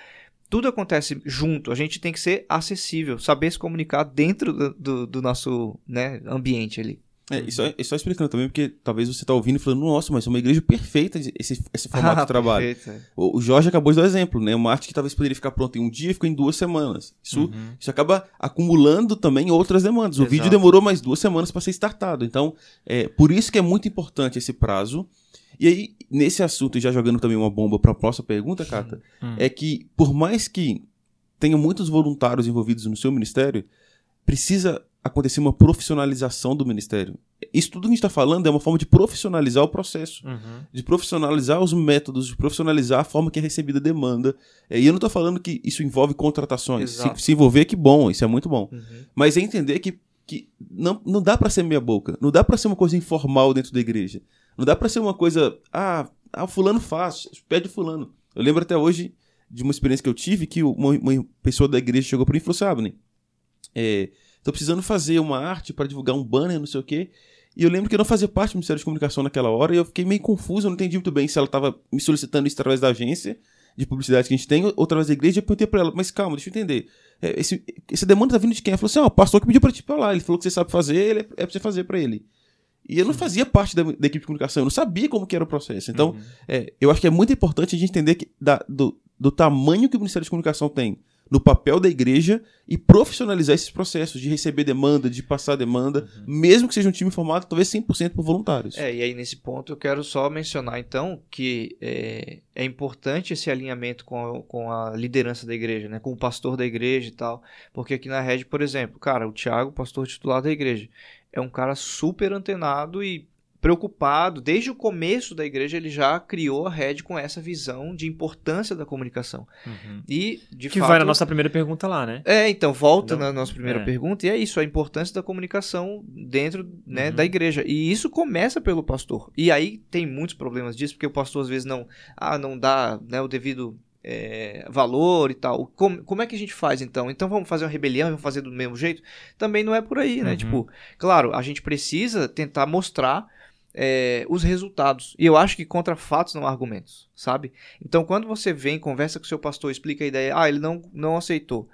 tudo acontece junto. A gente tem que ser acessível, saber se comunicar dentro do, do, do nosso né, ambiente ali. É, e só, e só explicando também, porque talvez você tá ouvindo e falando, nossa, mas é uma igreja perfeita esse, esse formato ah, de trabalho. Perfeito, é. o, o, Jorge acabou de dar exemplo, né? Uma arte que talvez poderia ficar pronta em um dia ficou em duas semanas. Isso, uhum. isso acaba acumulando também outras demandas. O Exato. vídeo demorou mais duas semanas para ser startado. Então, é, por isso que é muito importante esse prazo. E aí, nesse assunto, e já jogando também uma bomba para a próxima pergunta, Cata, hum. é que por mais que tenha muitos voluntários envolvidos no seu ministério, precisa acontecer uma profissionalização do ministério. Isso tudo que a gente está falando é uma forma de profissionalizar o processo, uhum. de profissionalizar os métodos, de profissionalizar a forma que é recebida a demanda. E eu não estou falando que isso envolve contratações. Se, se, envolver, que bom, isso é muito bom. Uhum. Mas é entender que, que não, não dá para ser meia boca, não dá para ser uma coisa informal dentro da igreja. Não dá para ser uma coisa, ah, ah, fulano faz, pede fulano. Eu lembro até hoje de uma experiência que eu tive que uma, uma pessoa da igreja chegou para mim e falou assim: Abner, é, tô precisando fazer uma arte para divulgar um banner, não sei o quê. E eu lembro que eu não fazia parte do Ministério de Comunicação naquela hora e eu fiquei meio confuso, eu não entendi muito bem se ela estava me solicitando isso através da agência de publicidade que a gente tem ou através da igreja. Eu perguntei para ela, mas calma, deixa eu entender. É, esse, essa demanda tá vindo de quem? Ela falou assim: ó, oh, o pastor que pediu para para lá. Ele falou que você sabe fazer, ele é, é pra você fazer para ele. E eu não fazia parte da, da, equipe de comunicação, eu não sabia como que era o processo. Então, uhum. é, eu acho que é muito importante a gente entender que, da, do, do tamanho que o Ministério de Comunicação tem no papel da igreja e profissionalizar esses processos de receber demanda, de passar demanda, uhum. mesmo que seja um time formado talvez 100% por voluntários. É, e aí nesse ponto eu quero só mencionar então que é, é importante esse alinhamento com a, com a liderança da igreja, né, com o pastor da igreja e tal, porque aqui na rede, por exemplo, cara, o Thiago, pastor titular da igreja, é um cara super antenado e preocupado. Desde o começo da igreja, ele já criou a rede com essa visão de importância da comunicação. Uhum. E, de que fato, vai na nossa primeira pergunta lá, né? É, então, volta Não, na nossa primeira é. pergunta, e é isso, a importância da comunicação dentro né, uhum. da igreja. E isso começa pelo pastor. E aí tem muitos problemas disso, porque o pastor às vezes não, ah, não dá né, o devido é, valor e tal. Como, como é que a gente faz então? Então vamos fazer uma rebelião, vamos fazer do mesmo jeito? Também não é por aí, né? Uhum. Tipo, claro, a gente precisa tentar mostrar é, os resultados. E eu acho que contra fatos não há argumentos, sabe? Então quando você vem, conversa com o seu pastor, explica a ideia, ah, ele não, não aceitou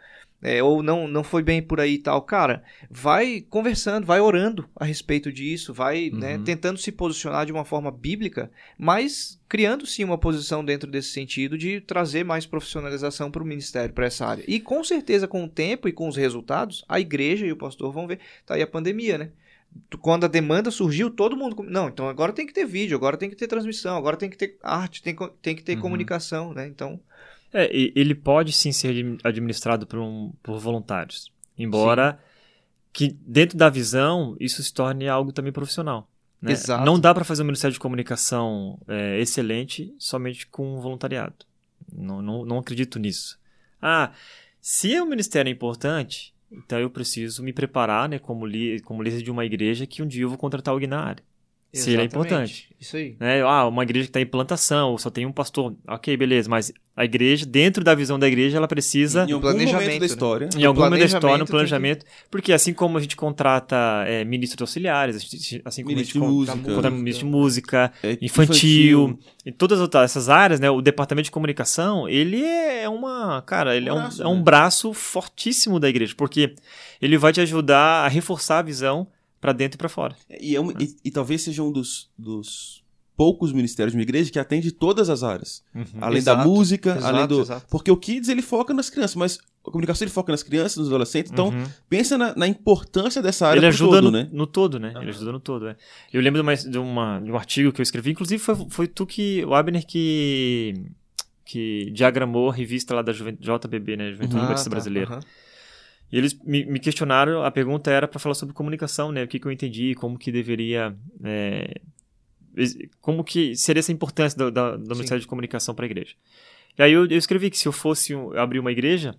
é, ou não, não foi bem por aí e tal. Cara, vai conversando, vai orando a respeito disso, vai né, uhum. né, tentando se posicionar de uma forma bíblica, mas criando sim uma posição dentro desse sentido de trazer mais profissionalização para o ministério, para essa área. E com certeza, com o tempo e com os resultados, a igreja e o pastor vão ver. Tá aí a pandemia, né? quando a demanda surgiu, todo mundo. Não, então agora tem que ter vídeo, agora tem que ter transmissão, agora tem que ter arte, tem, tem que ter uhum. comunicação, né? Então. É, ele pode sim ser administrado por, um, por voluntários. Embora sim. que dentro da visão isso se torne algo também profissional. Né? Exato. Não dá para fazer um Ministério de Comunicação é, excelente somente com voluntariado. Não, não, não acredito nisso. Ah, se o ministério é importante, então eu preciso me preparar né, como, li, como líder de uma igreja que um dia eu vou contratar alguém na área. Se ele é importante. Isso aí. Né? Ah, uma igreja que está em plantação, ou só tem um pastor. Ok, beleza, mas a igreja, dentro da visão da igreja, ela precisa. Em algum momento da história. Em algum momento da história, no planejamento. Que... Porque assim como a gente contrata é, ministros auxiliares, assim como ministro a gente contrata ministro de música, é, infantil, infantil, e todas essas áreas, né? O departamento de comunicação, ele é uma. Cara, ele um é, um, braço, é um né? braço fortíssimo da igreja, porque ele vai te ajudar a reforçar a visão para dentro e para fora. E, é um, e, e, talvez seja um dos, dos poucos ministérios de uma igreja que atende todas as áreas. Uhum. Além exato, da música, exato, além do. Exato. Porque o Kids ele foca nas crianças, mas a comunicação ele foca nas crianças, nos adolescentes. Então, uhum. pensa na, na, importância dessa área ele ajuda todo, no, né? no todo, né? Uhum. Ele ajuda no todo, é. Eu lembro de, uma, de, uma, de um artigo que eu escrevi, inclusive foi, foi tu que, o Abner que que diagramou a revista lá da Juventude, JBB, né? Juventude Ah, Batista tá, Brasileira. E eles me, me questionaram, a pergunta era para falar sobre comunicação, né? O que, que eu entendi, como que deveria. é, como que seria essa importância do, da- do Sim. Ministério de Comunicação para a igreja. E aí eu, eu escrevi que se eu fosse um- abrir uma igreja,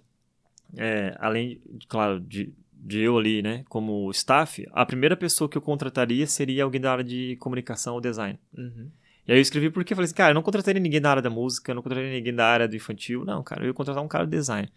é, além, de, claro, de, de eu ali, né, como staff, a primeira pessoa que eu contrataria seria alguém da área de comunicação ou design. Uhum. E aí eu escrevi porque eu falei assim, cara, eu não contrataria ninguém da área da música, eu não contrataria ninguém da área do infantil. Não, cara, eu ia contratar um cara do design.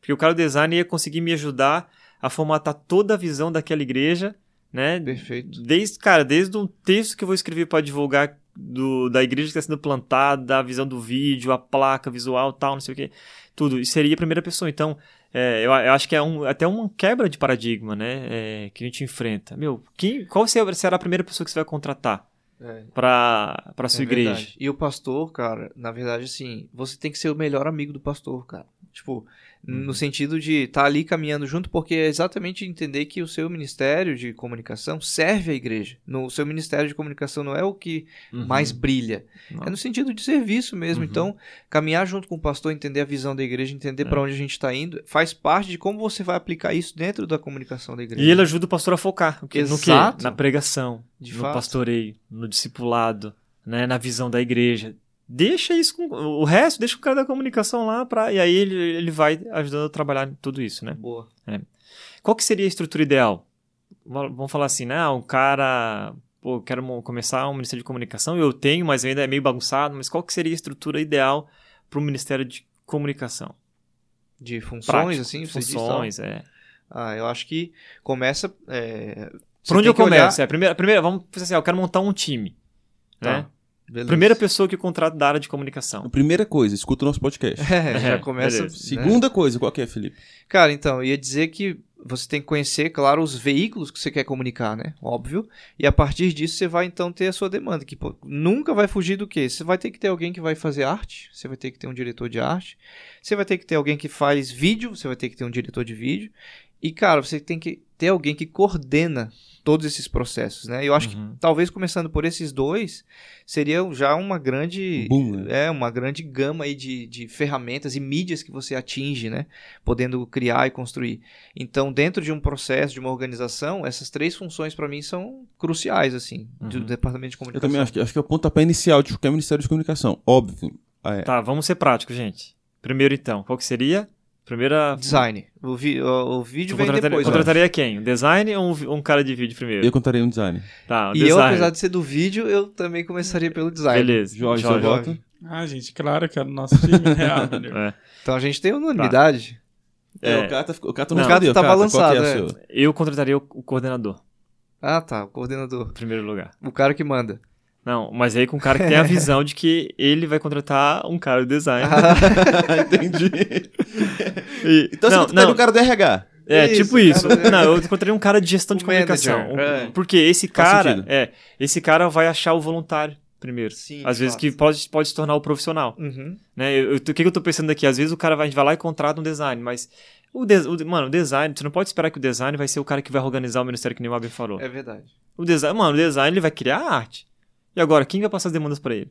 Porque o cara do design ia conseguir me ajudar a formatar toda a visão daquela igreja, né? Perfeito. Desde, cara, desde um texto que eu vou escrever para divulgar do, da igreja que está sendo plantada, a visão do vídeo, a placa visual, tal, não sei o que, tudo. Isso seria a primeira pessoa. Então, é, eu, eu acho que é um, até uma quebra de paradigma, né? é, que a gente enfrenta. Meu, quem, qual será a primeira pessoa que você vai contratar É. para para sua É igreja? verdade. E o pastor, cara, na verdade, assim, você tem que ser o melhor amigo do pastor, cara. Tipo. No sentido de estar ali caminhando junto, porque é exatamente entender que o seu ministério de comunicação serve à igreja. No o seu ministério de comunicação não é o que Uhum. mais brilha. Não. É no sentido de serviço mesmo. Uhum. Então, caminhar junto com o pastor, entender a visão da igreja, entender É. pra onde a gente está indo, faz parte de como você vai aplicar isso dentro da comunicação da igreja. E ele ajuda o pastor a focar. O que- No que? Na pregação, De no fato. pastoreio, no discipulado, né? na visão da igreja. Deixa isso com. O resto, deixa o cara da comunicação lá pra. E aí ele, ele vai ajudando a trabalhar tudo isso, né? Boa. Qual que seria a estrutura ideal? Va- Vamos falar assim, né? Um cara. Pô, eu quero começar um ministério de comunicação, eu tenho, mas ainda é meio bagunçado. Mas qual que seria a estrutura ideal para o ministério de comunicação? De funções, Prático, assim, diz, funções, é. Ah, eu acho que começa. É, Por onde eu que olhar- começo? É, primeira, primeira, vamos pensar assim, eu quero montar um time. Tá, Né? Beleza. Primeira pessoa que eu contrato da área de comunicação. Primeira coisa, escuta o nosso podcast. É, já É, começa. beleza. né? Segunda coisa, qual que é, Felipe? Cara, então, eu ia dizer que você tem que conhecer, claro, os veículos que você quer comunicar, né? Óbvio. E a partir disso você vai então ter a sua demanda, que pô, nunca vai fugir do quê? Você vai ter que ter alguém que vai fazer arte, você vai ter que ter um diretor de arte, você vai ter que ter alguém que faz vídeo, você vai ter que ter um diretor de vídeo. E, cara, você tem que ter alguém que coordena todos esses processos, né? Eu acho Uhum. que talvez começando por esses dois, seria já uma grande Boom, né? é uma grande gama aí de, de ferramentas e mídias que você atinge, né? Podendo criar e construir. Então, dentro de um processo, de uma organização, essas três funções para mim são cruciais, assim, do Uhum. departamento de Eu comunicação. também acho que, acho que é o pontapé inicial de qualquer Ministério de Comunicação. Óbvio. Ah, é. Tá, vamos ser práticos, gente. Primeiro, então, qual que seria? Primeira. Design. O, vi- o, o vídeo vem contrataria, depois. eu contrataria quem? Um design ou um, um cara de vídeo primeiro? Eu contarei um design. Tá, um acho. E eu, design. apesar de ser do vídeo, eu também começaria pelo design. Beleza. Jorge, Jorge. Ah, gente, claro que era o nosso time, né? É. Então a gente tem unanimidade. É, É. o Cata, o Cata Não, não, escolheu. tá Cata, balançado, é, é. Eu contrataria o, o coordenador, Ah, tá. O coordenador. em primeiro lugar. O cara que manda. Não, mas aí com um cara que tem a visão de que ele vai contratar um cara de design. Entendi. E- Então não, você contrataria não, o cara do RH. É, Isso, tipo isso. cara. Não, eu contrataria um cara de gestão de O comunicação. manager, Um- é. Porque esse cara, é, esse cara vai achar o voluntário primeiro. Sim, Às de vezes fato. que pode, pode se tornar o profissional. Uhum. Né? Eu- eu- o que, que eu tô pensando aqui? Às vezes o cara vai, vai lá e contrata um design, mas o, des- o- mano, o design, você não pode esperar que o design vai ser o cara que vai organizar o ministério que nem o Abel falou. É verdade. O design, mano, o design ele vai criar a arte. E agora, quem vai passar as demandas pra ele?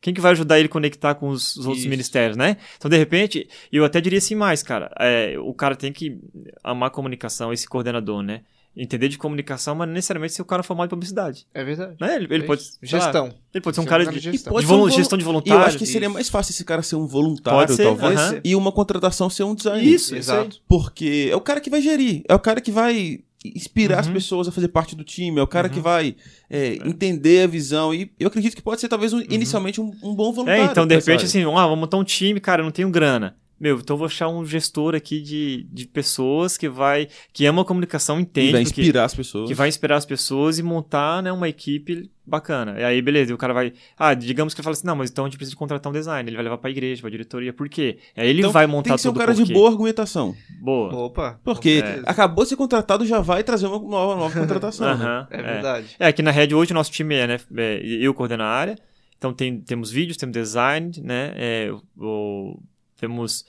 Quem que vai ajudar ele a conectar com os, os outros Isso. ministérios, né? Então, de repente, eu até diria assim mais, cara. é, o cara tem que amar a comunicação, esse coordenador, né? Entender de comunicação, mas não necessariamente ser o cara formado em publicidade. É verdade. Né? Ele, ele É pode. sei lá, Gestão. ele pode ser um cara de, de de gestão. Um gestão de voluntário. eu acho que seria mais fácil esse cara ser um voluntário, Pode ser, talvez, aham. e uma contratação ser um designer. Isso. Exato. Porque é o cara que vai gerir, é o cara que vai inspirar as Uhum. pessoas a fazer parte do time, é o cara Uhum. que vai é, entender a visão. E eu acredito que pode ser, talvez, um- inicialmente, um, um bom É, voluntário. então, de repente, assim, ah, vamos montar um time, cara, eu não tenho grana. Meu, então eu vou achar um gestor aqui de, de pessoas que vai. que ama a comunicação, E entende. vai porque- inspirar as pessoas. que vai inspirar as pessoas e montar né, uma equipe bacana. E aí, beleza, e o cara vai. Ah, digamos que ele fala assim: não, mas então a gente precisa contratar um design. Ele vai levar pra igreja, pra diretoria. Por quê? Aí ele Então, vai montar Tem que ser um tudo cara de boa argumentação. Boa. Opa. Porque certeza. acabou de ser contratado, já vai trazer uma nova, nova contratação. né? Aham, É verdade. É, aqui na Red hoje o nosso time é, né? é, eu coordeno a área. Então tem, temos vídeos, temos design, né? é, o- temos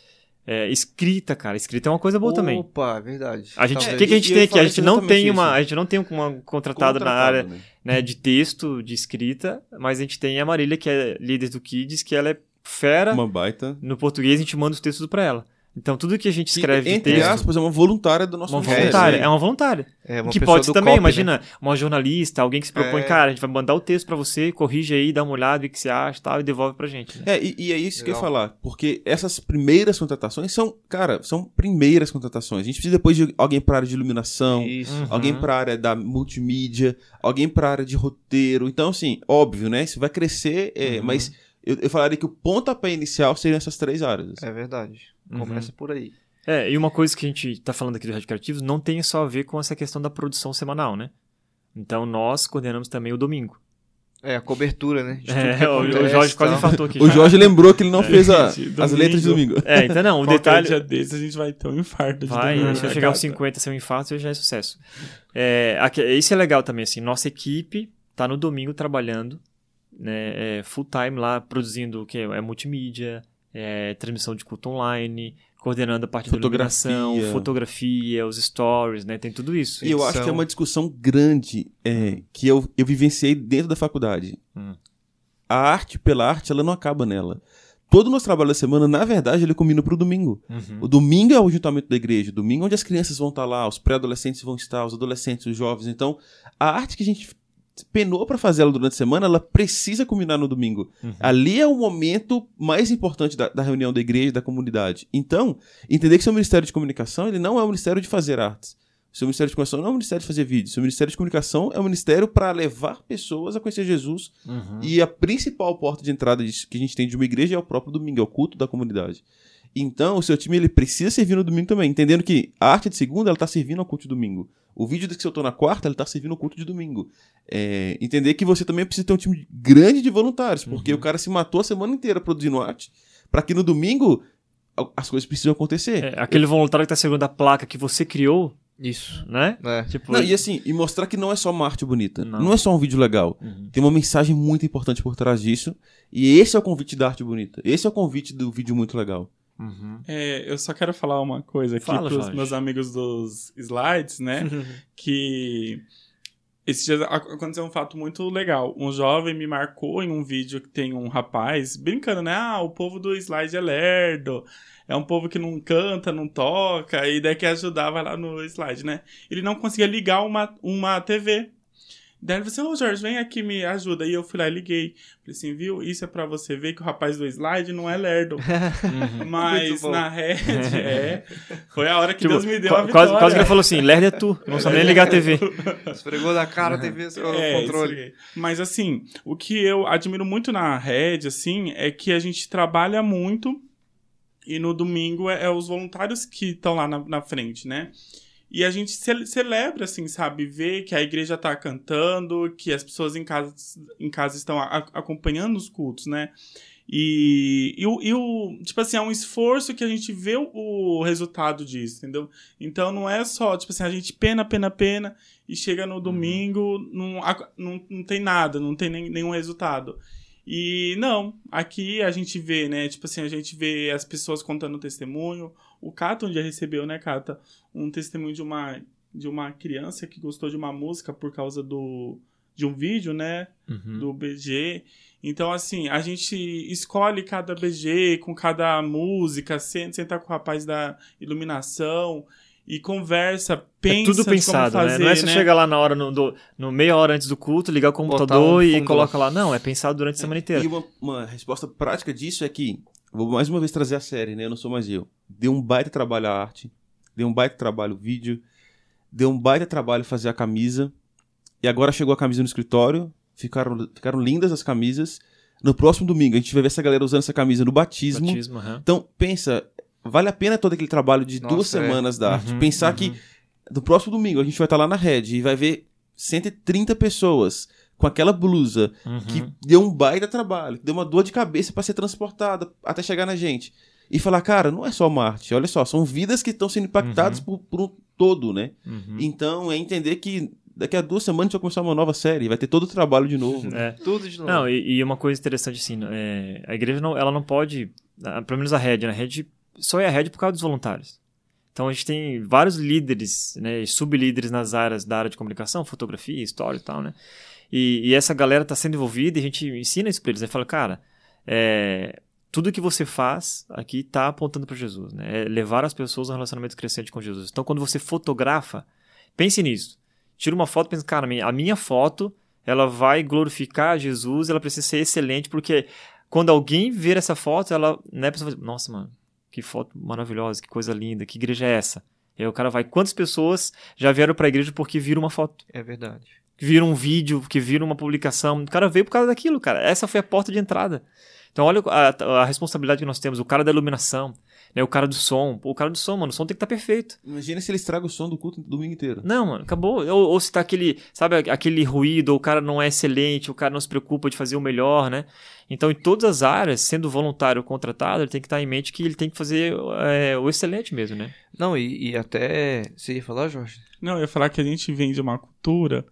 é, escrita, cara. Escrita é uma coisa boa também. Opa, é verdade. A gente, o Talvez. que, que a gente tem aqui? A gente não tem uma, isso. a gente não tem uma contratado na área né? né, de texto, de escrita, mas a gente tem a Marília, que é líder do Kids, que ela é fera Uma baita. no português, a gente manda os textos pra ela. Então tudo que a gente escreve de Entre texto, aspas, é uma voluntária do nosso uma voluntária, é uma voluntária. É uma que pode também, copy, né? imagina, uma jornalista, alguém que se propõe, É. cara, a gente vai mandar o texto pra você, corrige aí, dá uma olhada, vê o que você acha e tal, e devolve pra gente. né? É, e, e é isso que eu ia Legal. falar. Porque essas primeiras contratações são, cara, são primeiras contratações. A gente precisa depois de alguém pra área de iluminação, Isso. Uhum. alguém pra área da multimídia, alguém pra área de roteiro. Então, assim, óbvio, né? Isso vai crescer, é, Uhum. mas eu, eu falaria que o pontapé inicial seriam essas três áreas. É verdade. Uhum. Começa por aí. É, e uma coisa que a gente tá falando aqui do Rádio Criativos não tem só a ver com essa questão da produção semanal, né? Então nós coordenamos também o domingo. É, a cobertura, né? De tudo que É, o, o Jorge quase infartou aqui. O já. Jorge lembrou que ele não fez a- gente, as letras de domingo. É, então não, o Qualquer detalhe. dia desse a gente vai ter um infarto de Vai, domingo, se eu chegar aos Cata? 50 ser um infarto, já é sucesso. É, aqui- isso é legal também, assim, nossa equipe tá no domingo trabalhando, né, é, full time lá, produzindo o que? É multimídia, é, transmissão de culto online, coordenando a parte Fotografia. da iluminação, fotografia, os stories, né, tem tudo isso. E eu acho que é uma discussão grande é, que eu, eu vivenciei dentro da faculdade. Hum. A arte pela arte, ela não acaba nela. Todo o nosso trabalho da semana, na verdade, ele combina pro domingo. Uhum. O domingo é o juntamento da igreja, o domingo é onde as crianças vão estar lá, os pré-adolescentes vão estar, os adolescentes, os jovens. Então, a arte que a gente penou para fazer ela durante a semana, ela precisa culminar no domingo. Uhum. Ali é o momento mais importante da, da reunião da igreja e da comunidade. Então, entender que seu ministério de comunicação, ele não é o ministério de fazer artes. Seu ministério de comunicação não é o ministério de fazer vídeos. Seu ministério de comunicação é o ministério para levar pessoas a conhecer Jesus. Uhum. E a principal porta de entrada que a gente tem de uma igreja é o próprio domingo, é o culto da comunidade. Então, o seu time ele precisa servir no domingo também, entendendo que a arte de segunda ela está servindo ao culto de domingo. O vídeo que eu tô na quarta, ele está servindo ao culto de domingo. É, entender que você também precisa ter um time grande de voluntários, porque Uhum. o cara se matou a semana inteira produzindo arte, para que no domingo as coisas precisam acontecer. É, aquele voluntário que tá segurando a placa que você criou, Isso. né? É. Tipo, Não, e assim, e mostrar que não é só uma arte bonita, Não. não, é só um vídeo legal. Uhum. Tem uma mensagem muito importante por trás disso, e esse é o convite da arte bonita. Esse é o convite do vídeo muito legal. Uhum. É, eu só quero falar uma coisa aqui Fala, pros Jorge. meus amigos dos slides, né? que esse dia ac- aconteceu um fato muito legal. Um jovem me marcou em um vídeo que tem um rapaz brincando, né? Ah, o povo do slide é lerdo. É um povo que não canta, não toca, e daí quer ajudar, vai lá no slide, né? Ele não conseguia ligar uma, uma TV. Daí ele falou assim, ô Jorge, vem aqui me ajuda. E eu fui lá e liguei. Falei assim, viu? Isso é pra você ver que o rapaz do slide não é lerdo. Uhum. Mas na rede, é. Foi a hora que Tipo, Deus me deu a vitória. quase, quase que ele falou assim, lerdo é tu, não sabe nem ligar a TV. Esfregou na cara a TV, seu É, controle. Mas assim, o que eu admiro muito na rede, assim, é que a gente trabalha muito e no domingo é, é os voluntários que estão lá na, na frente, né? E a gente ce- celebra, assim, sabe? Ver que a igreja tá cantando, que as pessoas em casa, em casa estão acompanhando os cultos, né? E, e, o, e o- tipo assim, é um esforço que a gente vê o, o resultado disso, entendeu? Então não é só, tipo assim, a gente pena, pena, pena, e chega no domingo, não, não, não tem nada, não tem nem- nenhum resultado. E não, aqui a gente vê, né? Tipo assim, a gente vê as pessoas contando testemunho. O Cata um dia recebeu, né, Cata? Um testemunho de uma, de uma criança que gostou de uma música por causa do, de um vídeo, né? Uhum. do BG. Então, assim, a gente escolhe cada BG com cada música, senta, senta com o rapaz da iluminação e conversa, pensa é tudo pensado, fazer, né? Não é só né? chegar lá na hora, no, do- no meia hora antes do culto, ligar o computador um e coloca lá. Não, é pensado durante a semana inteira. E uma, uma resposta prática disso é que, vou mais uma vez trazer a série, né? Eu não sou mais eu. Deu um baita trabalho a arte, deu um baita trabalho o vídeo, deu um baita trabalho fazer a camisa, e agora chegou a camisa no escritório, ficaram, ficaram lindas as camisas. No próximo domingo a gente vai ver essa galera usando essa camisa no batismo. Batismo, aham. Então, pensa, vale a pena todo aquele trabalho de Nossa, duas é. semanas da arte. Uhum, Pensar uhum. que no próximo domingo a gente vai estar lá na rede e vai ver 130 pessoas com aquela blusa Uhum. que deu um baita trabalho, que deu uma dor de cabeça para ser transportada até chegar na gente. E falar, cara, não é só uma arte, olha só, são vidas que estão sendo impactadas por, por um todo, né? Uhum. Então é entender que daqui a duas semanas a gente vai começar uma nova série, vai ter todo o trabalho de novo. É. Tudo de novo. Não, e, e uma coisa interessante assim, é, a igreja não, ela não pode, pelo menos a rede, né? A rede só é a rede por causa dos voluntários. Então a gente tem vários líderes, né, sublíderes nas áreas da área de comunicação, fotografia, história e tal, né? E, e essa galera está sendo envolvida e a gente ensina isso para eles, né? Fala, cara, é, tudo que você faz aqui está apontando para Jesus, né? É levar as pessoas a um relacionamento crescente com Jesus. Então, quando você fotografa, pense nisso. Tira uma foto e pensa, cara, a minha foto, ela vai glorificar Jesus, ela precisa ser excelente, porque quando alguém ver essa foto, ela, né, pessoa vai dizer, nossa, mano, que foto maravilhosa, que coisa linda, que igreja é essa? E aí o cara vai, quantas pessoas já vieram para a igreja porque viram uma foto? É verdade. Que viram um vídeo, que viram uma publicação. O cara veio por causa daquilo, cara. Essa foi a porta de entrada. Então olha a, a responsabilidade que nós temos. O cara da iluminação, né? O cara do som. Pô, o cara do som, mano, o som tem que estar tá perfeito. Imagina se ele estraga o som do culto do domingo inteiro. Não, mano, acabou. Ou, ou se tá aquele, sabe, aquele ruído, ou o cara não é excelente, o cara não se preocupa de fazer o melhor, né? Então, em todas as áreas, sendo voluntário ou contratado, ele tem que estar em mente que ele tem que fazer é, o excelente mesmo, né? Não, e, e até. Você ia falar, Jorge? Não, eu ia falar que a gente vem de uma cultura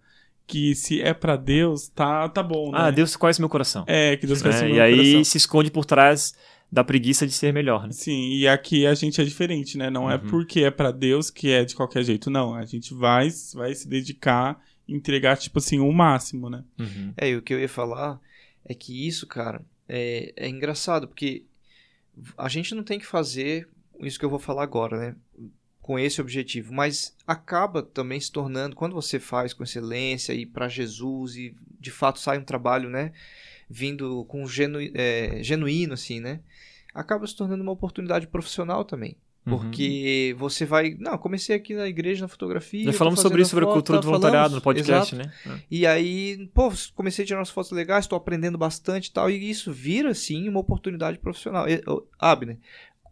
que se é para Deus, tá, tá bom, né? Ah, Deus conhece meu coração. É, que Deus conhece é, meu e coração. E aí se esconde por trás da preguiça de ser melhor, né? Sim, e aqui a gente é diferente, né? Não é Uhum. porque é para Deus que é de qualquer jeito, não. A gente vai, vai se dedicar, entregar, tipo assim, o máximo, né? Uhum. É, e o que eu ia falar é que isso, cara, é, é engraçado, porque a gente não tem que fazer isso que eu vou falar agora, né? Com esse objetivo, mas acaba também se tornando, quando você faz com excelência e para Jesus e de fato sai um trabalho, né? Vindo com genu, é, genuíno, assim, né? Acaba se tornando uma oportunidade profissional também. Uhum. Porque você vai. Não, comecei aqui na igreja, na fotografia. Já tô falamos sobre isso, sobre a cultura tá, do voluntariado no falamos, podcast, exato. né? E aí, pô, comecei a tirar umas fotos legais, estou aprendendo bastante e tal, e isso vira, assim, uma oportunidade profissional. E, Abner,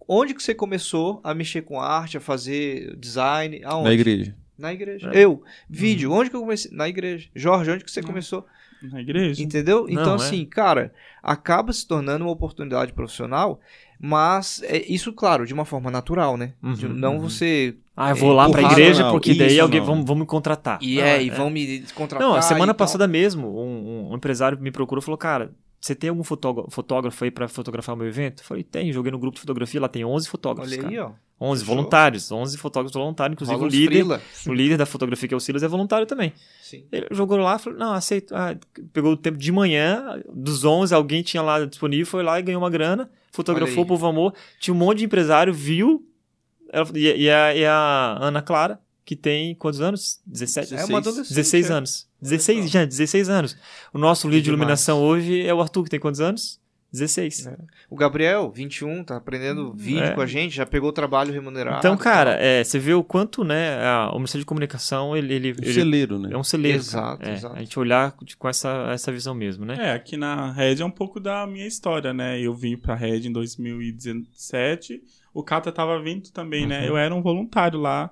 onde que você começou a mexer com arte, a fazer design? Aonde? Na igreja. Na igreja. É. Eu, vídeo, onde que eu comecei? Na igreja. Jorge, onde que você Hum. começou? Na igreja. Entendeu? Então, é. assim, cara, acaba se tornando uma oportunidade profissional, mas é isso, claro, de uma forma natural, né? De Uhum, não uhum. você. Ah, eu vou lá pra igreja não, porque daí isso alguém não. vão, vão me contratar. E Não, é, e vão me contratar. Não, a semana tal. passada mesmo, um, um empresário me procurou e falou, cara, você tem algum fotógrafo, aí pra fotografar o meu evento? Eu falei, tem, joguei no grupo de fotografia, lá tem 11 fotógrafos, Olha cara. aí, ó. 11 Fechou. voluntários, 11 fotógrafos voluntários, inclusive Rola o líder, frila. o líder da fotografia que é o Silas é voluntário também. Sim. Ele jogou lá, falou, não, aceito. Ah, pegou o tempo de manhã, dos 11, alguém tinha lá disponível, foi lá e ganhou uma grana, fotografou Povo Amor, tinha um monte de empresário, viu, ela- e, e a, e a Ana Clara, que tem quantos anos? 17? É uma adolescente. 16 é. anos. 16, só. gente, 16 anos. O nosso líder de iluminação hoje é o Arthur, que tem quantos anos? 16. É. O Gabriel, 21, tá aprendendo vídeo É. com a gente, já pegou trabalho remunerado. Então, cara, é, você vê o quanto, né, a, o Ministério de Comunicação, ele, ele, Um ele celeiro, né? é um celeiro. Exato. É, exato. A gente olhar com essa, essa visão mesmo, né? É, aqui na Red é um pouco da minha história, né? Eu vim pra Red em 2017. O Cata tava vindo também, né? Uhum. Eu era um voluntário lá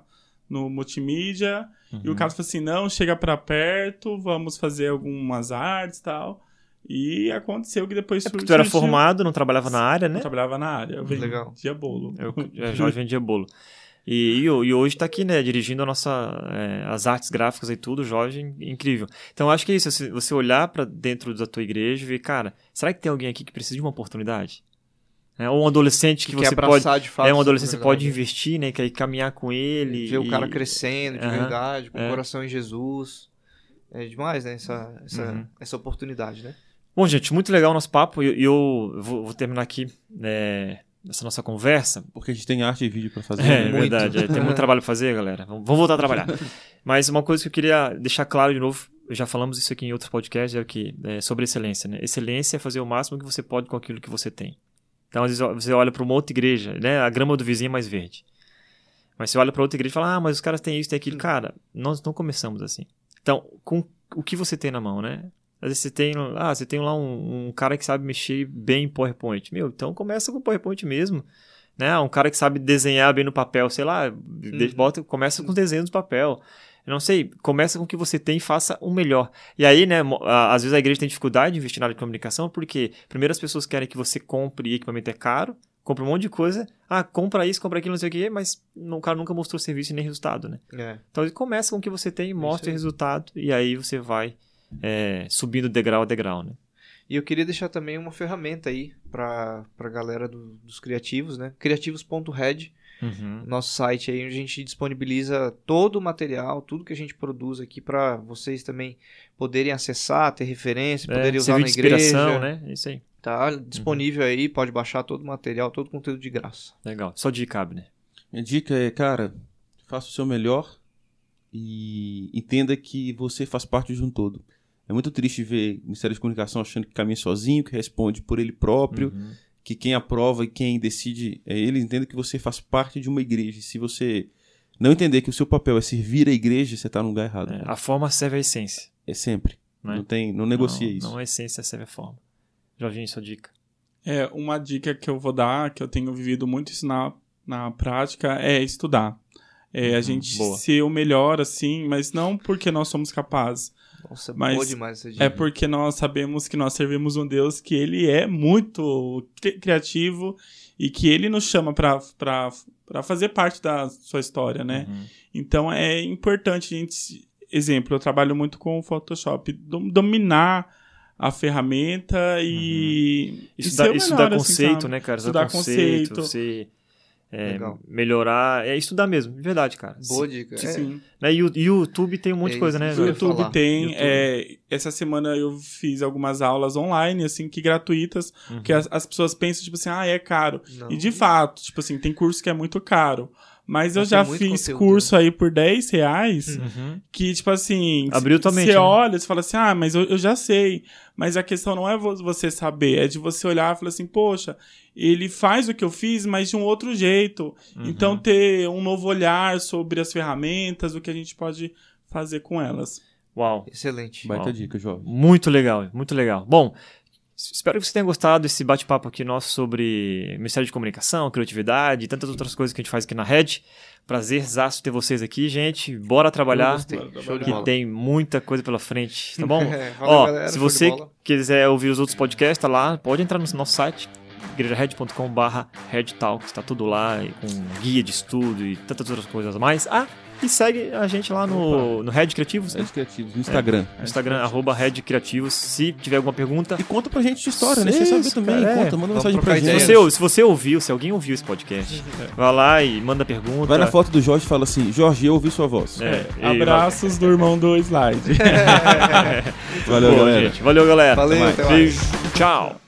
no multimídia. E Uhum. o Cata falou assim: não, chega pra perto, vamos fazer algumas artes e tal. E aconteceu que depois É porque sur- tu era surgiu- formado, não trabalhava na área, Eu né? trabalhava na área. Eu vendia Legal. bolo. Eu, é, Jorge vendia bolo. E, e, e hoje tá aqui, né, dirigindo a nossa, é, as artes gráficas e tudo, Jorge, in- incrível. Então eu acho que é isso, você, você olhar pra dentro da tua igreja e ver, cara, será que tem alguém aqui que precisa de uma oportunidade? É, ou um adolescente que, que você pode... fato. É um adolescente que você pode investir, né, quer ir caminhar com ele. Ver o cara e- crescendo de Aham, verdade, com é. o coração em Jesus. É demais, né? Essa, essa, Uhum. essa oportunidade, né? Bom, gente, muito legal o nosso papo. E eu, eu vou, vou terminar aqui é, essa nossa conversa. Porque a gente tem arte e vídeo pra fazer. É, né? muito. verdade. é, tem muito trabalho pra fazer, galera. Vamos, vamos voltar a trabalhar. Mas uma coisa que eu queria deixar claro de novo, já falamos isso aqui em outros podcasts, é o que é sobre excelência. Né? Excelência é fazer o máximo que você pode com aquilo que você tem. Então, às vezes, você olha para uma outra igreja, né? A grama do vizinho é mais verde. Mas você olha para outra igreja e fala, ah, mas os caras têm isso, têm aquilo. Cara, nós não começamos assim. Então, com o que você tem na mão, né? Às vezes você tem, ah, você tem lá um, um cara que sabe mexer bem em PowerPoint. Meu, então começa com o PowerPoint mesmo. Né? Um cara que sabe desenhar bem no papel, sei lá, de- bota, começa com os desenhos do papel. Eu não sei, começa com o que você tem e faça o melhor. E aí, né, a- às vezes a igreja tem dificuldade de investir na área de comunicação, porque primeiro as pessoas querem que você compre equipamento é caro, compra um monte de coisa, ah, compra isso, compra aquilo, não sei o quê, mas o cara nunca mostrou serviço e nem resultado, né? É. Então ele começa com o que você tem, mostra o resultado, e aí você vai é, subindo degrau a degrau, né? E eu queria deixar também uma ferramenta aí pra, pra galera do- dos criativos, né? Criativos.red, Uhum. nosso site aí onde a gente disponibiliza todo o material, tudo que a gente produz aqui pra vocês também poderem acessar, ter referência, É, poderem usar na igreja. né? Isso aí. Tá disponível aí, pode baixar todo o material, todo o conteúdo de graça. Legal. Só dica, Abner. Minha dica é, cara, faça o seu melhor e entenda que você faz parte de um todo. É muito triste ver o Ministério de Comunicação achando que caminha sozinho, que responde por ele próprio, Uhum. Que quem aprova e quem decide é ele. Entenda que você faz parte de uma igreja. E se você não entender que o seu papel é servir a igreja, você está no lugar errado. É, a forma serve a essência. É sempre. Né? Não, tem, não negocia não, isso. Não a essência serve a forma. Jorginho, sua dica. É, uma dica que eu vou dar, que eu tenho vivido muito isso na, na prática, é estudar. É, a Uhum, gente boa. ser o melhor, assim, mas não porque nós somos capazes. Nossa, Mas boa demais essa dica. É porque nós sabemos que nós servimos um Deus que ele é muito cri- criativo e que ele nos chama para fazer parte da sua história, né? Uhum. Então é importante a gente. Exemplo, eu trabalho muito com o Photoshop. dom- Dominar a ferramenta e. e Estudar, ser o estudar melhor, assim, conceito, sabe? né, cara? Estudar conceito. Você é, Legal. melhorar. É estudar mesmo, de verdade, cara. Boa dica. É, Sim. Né, e o YouTube tem um monte É de coisa, isso, né? O? YouTube falar. tem. YouTube. é, essa semana eu fiz algumas aulas online, assim, que gratuitas, Uhum. porque as, as pessoas pensam, tipo assim, ah, é caro. não. E de fato, tipo assim, tem curso que é muito caro. Mas eu Mas já fiz conteúdo, curso aí por 10 reais. Uhum. Que, tipo assim, Abriu tua mente, você né? olha, você fala assim, ah, mas eu, eu já sei. Mas a questão não é vo- você saber, é de você olhar e falar assim, poxa, ele faz o que eu fiz, mas de um outro jeito. Uhum. Então, ter um novo olhar sobre as ferramentas, o que a gente pode fazer com elas. Uau. Excelente. Baita Uau. dica, jovem. Muito legal, muito legal. Bom, espero que você tenha gostado desse bate-papo aqui nosso sobre Ministério de Comunicação, criatividade e tantas outras coisas que a gente faz aqui na Red. Prazerzaço ter vocês aqui, gente. Bora trabalhar, que tem muita coisa pela frente, tá bom? Valeu, Ó, galera, se você quiser ouvir os outros podcasts, tá lá, pode entrar no nosso site, igrejared.com.br Talks, tá tudo lá, com guia de estudo e tantas outras coisas a mais. Ah, e segue a gente lá no, no Red Criativos, né? Redes Criativos, no Instagram. No Instagram, arroba Red Criativos. Se tiver alguma pergunta, E conta pra gente de história, né? Você saber também. cara, é. Conta, manda mensagem pra se gente. ideias. você, se você ouviu, se alguém ouviu esse podcast, vai lá e manda pergunta. Vai na foto do Jorge e fala assim: Jorge, eu ouvi sua voz. É, e- Abraços do irmão do slide. Valeu, Boa, galera. gente. Valeu, galera. Valeu, Até mais. até mais. Beijo. Tchau.